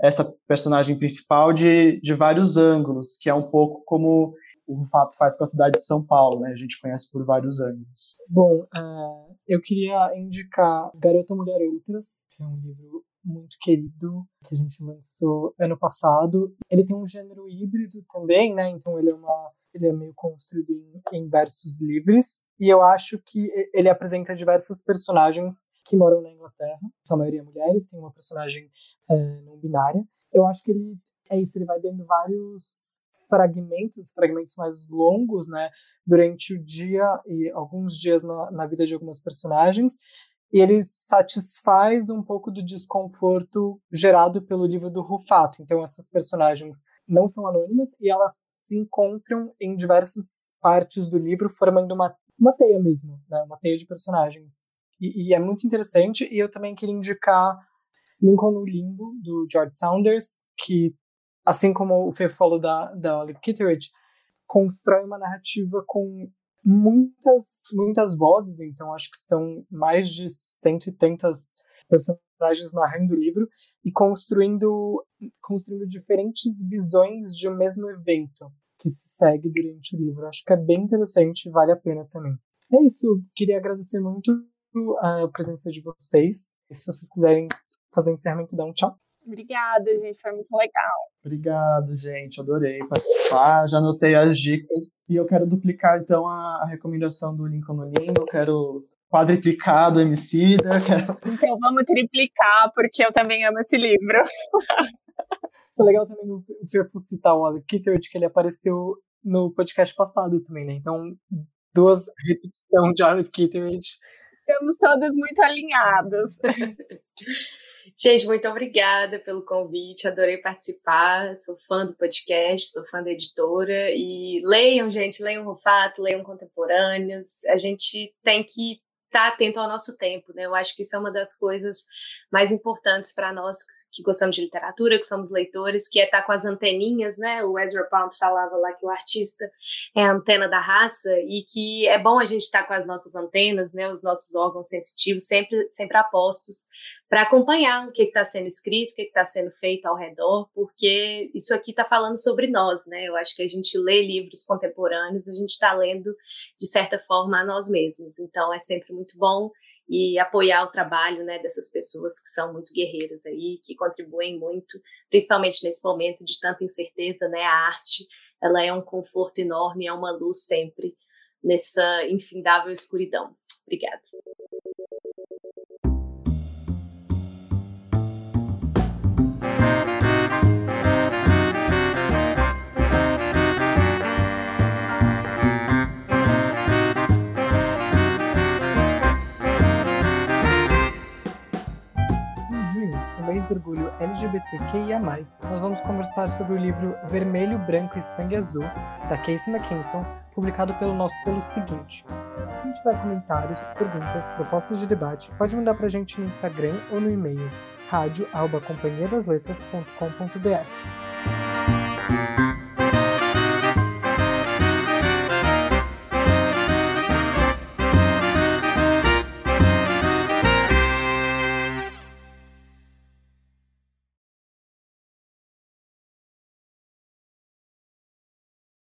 essa personagem principal de, de vários ângulos, que é um pouco como o Rufato faz com a cidade de São Paulo, né? A gente conhece por vários anos. Bom, uh, eu queria indicar Garota Mulher Outras, que é um livro muito querido que a gente lançou ano passado. Ele tem um gênero híbrido também, né? Então ele é uma ele é meio construído em, em versos livres e eu acho que ele apresenta diversos personagens que moram na Inglaterra, a maioria mulheres, tem uma personagem é, não binária. Eu acho que ele é isso, ele vai dando vários fragmentos, fragmentos mais longos, né, durante o dia e alguns dias na, na vida de algumas personagens, e ele satisfaz um pouco do desconforto gerado pelo livro do Rufato. Então essas personagens não são anônimas e elas se encontram em diversas partes do livro formando uma, uma teia mesmo, né, uma teia de personagens. E, e é muito interessante. E eu também queria indicar Lincoln no Limbo, do George Saunders, que assim como o Fê falou da, da Olive Kitteridge, constrói uma narrativa com muitas, muitas vozes, então acho que são mais de cento e tantas personagens narrando o livro e construindo, construindo diferentes visões de um mesmo evento que se segue durante o livro. Acho que é bem interessante e vale a pena também. É isso, queria agradecer muito a presença de vocês. Se vocês quiserem fazer o encerramento, dá um tchau. Obrigada, gente, foi muito legal. Obrigado, gente, adorei participar, já anotei as dicas e eu quero duplicar então a, a recomendação do Lincoln no Limbo, quero quadriplicar do Emicida. Quero... (laughs) Então vamos triplicar, porque eu também amo esse livro. Foi legal também o Ferfu citar o Olive Kitteridge, que ele apareceu no podcast passado também, né? Então, duas repetições de Olive Kitteridge. Estamos todas muito alinhadas. (laughs) Gente, muito obrigada pelo convite, adorei participar, sou fã do podcast, sou fã da editora e leiam, gente, leiam Rufato, leiam contemporâneos, a gente tem que estar tá atento ao nosso tempo, né? Eu acho que isso é uma das coisas mais importantes para nós que gostamos de literatura, que somos leitores, que é estar tá com as anteninhas, né? O Ezra Pound falava lá que o artista é a antena da raça e que é bom a gente estar tá com as nossas antenas, né? Os nossos órgãos sensitivos sempre sempre apostos para acompanhar o que está sendo escrito, o que está sendo feito ao redor, porque isso aqui está falando sobre nós, né? Eu acho que a gente lê livros contemporâneos, a gente está lendo, de certa forma, a nós mesmos. Então, é sempre muito bom e apoiar o trabalho né, dessas pessoas que são muito guerreiras aí, que contribuem muito, principalmente nesse momento de tanta incerteza, né? A arte, ela é um conforto enorme, é uma luz sempre nessa infindável escuridão. Obrigada. Orgulho LGBTQIA+, nós vamos conversar sobre o livro Vermelho, Branco e Sangue Azul, da Casey McKinston, publicado pelo nosso selo seguinte. Quem tiver comentários, perguntas, propostas de debate, pode mandar pra gente no Instagram ou no e-mail rádio.companhiadasletras.com.br.